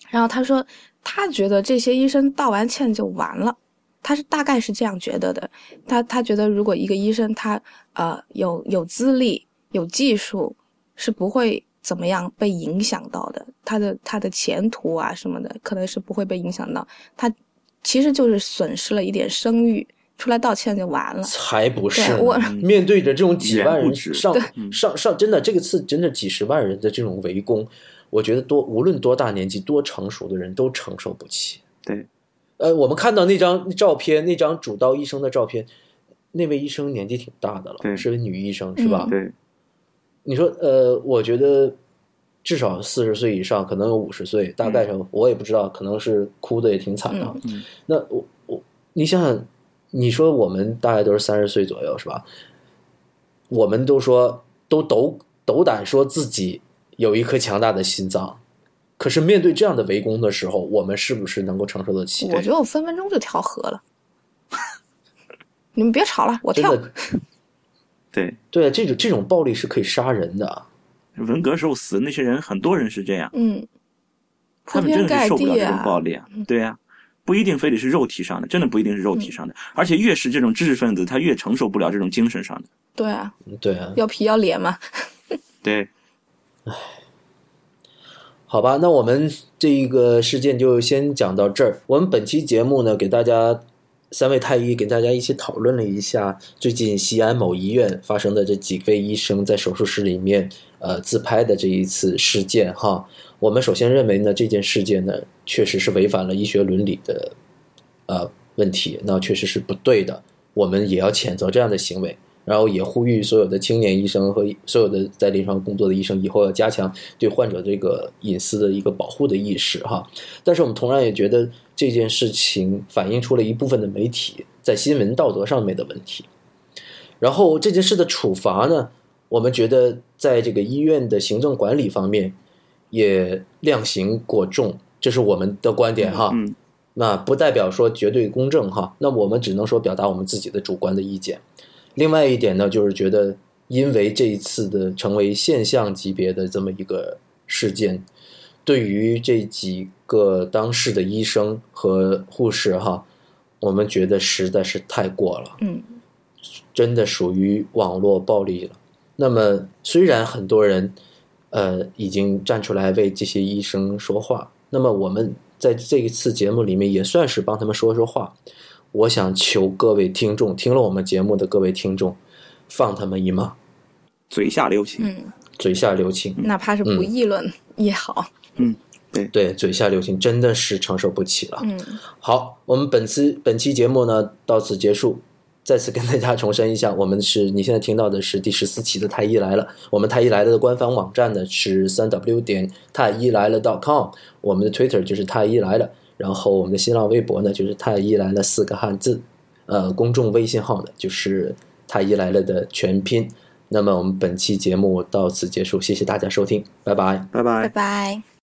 然后他说，他觉得这些医生道完歉就完了，他是大概是这样觉得的。他他觉得如果一个医生他呃有有资历、有技术，是不会怎么样被影响到的，他的他的前途啊什么的，可能是不会被影响到。他其实就是损失了一点声誉，出来道歉就完了。才不是我面对着这种几万人上上上，真的这个次真的几十万人的这种围攻，我觉得多无论多大年纪、多成熟的人都承受不起。对，呃，我们看到那张照片，那张主刀医生的照片，那位医生年纪挺大的了，对是位女医生，是吧？嗯对，你说，呃，我觉得至少四十岁以上，可能有五十岁，大概上、我也不知道，可能是哭的也挺惨啊。嗯那我我你想想，你说我们大概都是三十岁左右是吧？我们都说都斗斗胆说自己有一颗强大的心脏，可是面对这样的围攻的时候，我们是不是能够承受得起？我觉得我分分钟就跳河了。你们别吵了，我跳。对，对这种这种暴力是可以杀人的。文革时候死的那些人，很多人是这样，嗯，他们真的是受不了这种暴力。力啊。对呀、不一定非得是肉体上的，真的不一定是肉体上的，而且越是这种知识分子，他越承受不了这种精神上的。对啊，对啊，要皮要脸嘛。对，好吧，那我们这一个事件就先讲到这儿。我们本期节目呢，给大家三位太医跟大家一起讨论了一下最近西安某医院发生的这几位医生在手术室里面呃自拍的这一次事件哈。我们首先认为呢，这件事件呢确实是违反了医学伦理的呃问题，那确实是不对的，我们也要谴责这样的行为。然后也呼吁所有的青年医生和所有的在临床工作的医生，以后要加强对患者这个隐私的一个保护的意识哈。但是我们同样也觉得这件事情反映出了一部分的媒体在新闻道德上面的问题。然后这件事的处罚呢，我们觉得在这个医院的行政管理方面也量刑过重，这是我们的观点哈。嗯，那不代表说绝对公正哈，那我们只能说表达我们自己的主观的意见。另外一点呢，就是觉得因为这一次的成为现象级别的这么一个事件，对于这几个当事的医生和护士哈，我们觉得实在是太过了。嗯，真的属于网络暴力了。那么，虽然很多人呃已经站出来为这些医生说话，那么我们在这一次节目里面也算是帮他们说说话。我想求各位听众，听了我们节目的各位听众，放他们一马，嘴下留情。嗯，嘴下留情。哪怕是不议论也好。嗯对，嘴下留情真的是承受不起了。嗯，好，我们本次本期节目呢到此结束。再次跟大家重申一下，我们是你现在听到的是第十四期的太医来了。我们太医来了的官方网站呢是三 w 点太医来了 .com，我们的 Twitter 就是太医来了，然后我们的新浪微博呢就是太医来了四个汉字，呃，公众微信号呢就是太医来了的全拼。那么我们本期节目到此结束，谢谢大家收听，拜拜。拜拜拜。拜。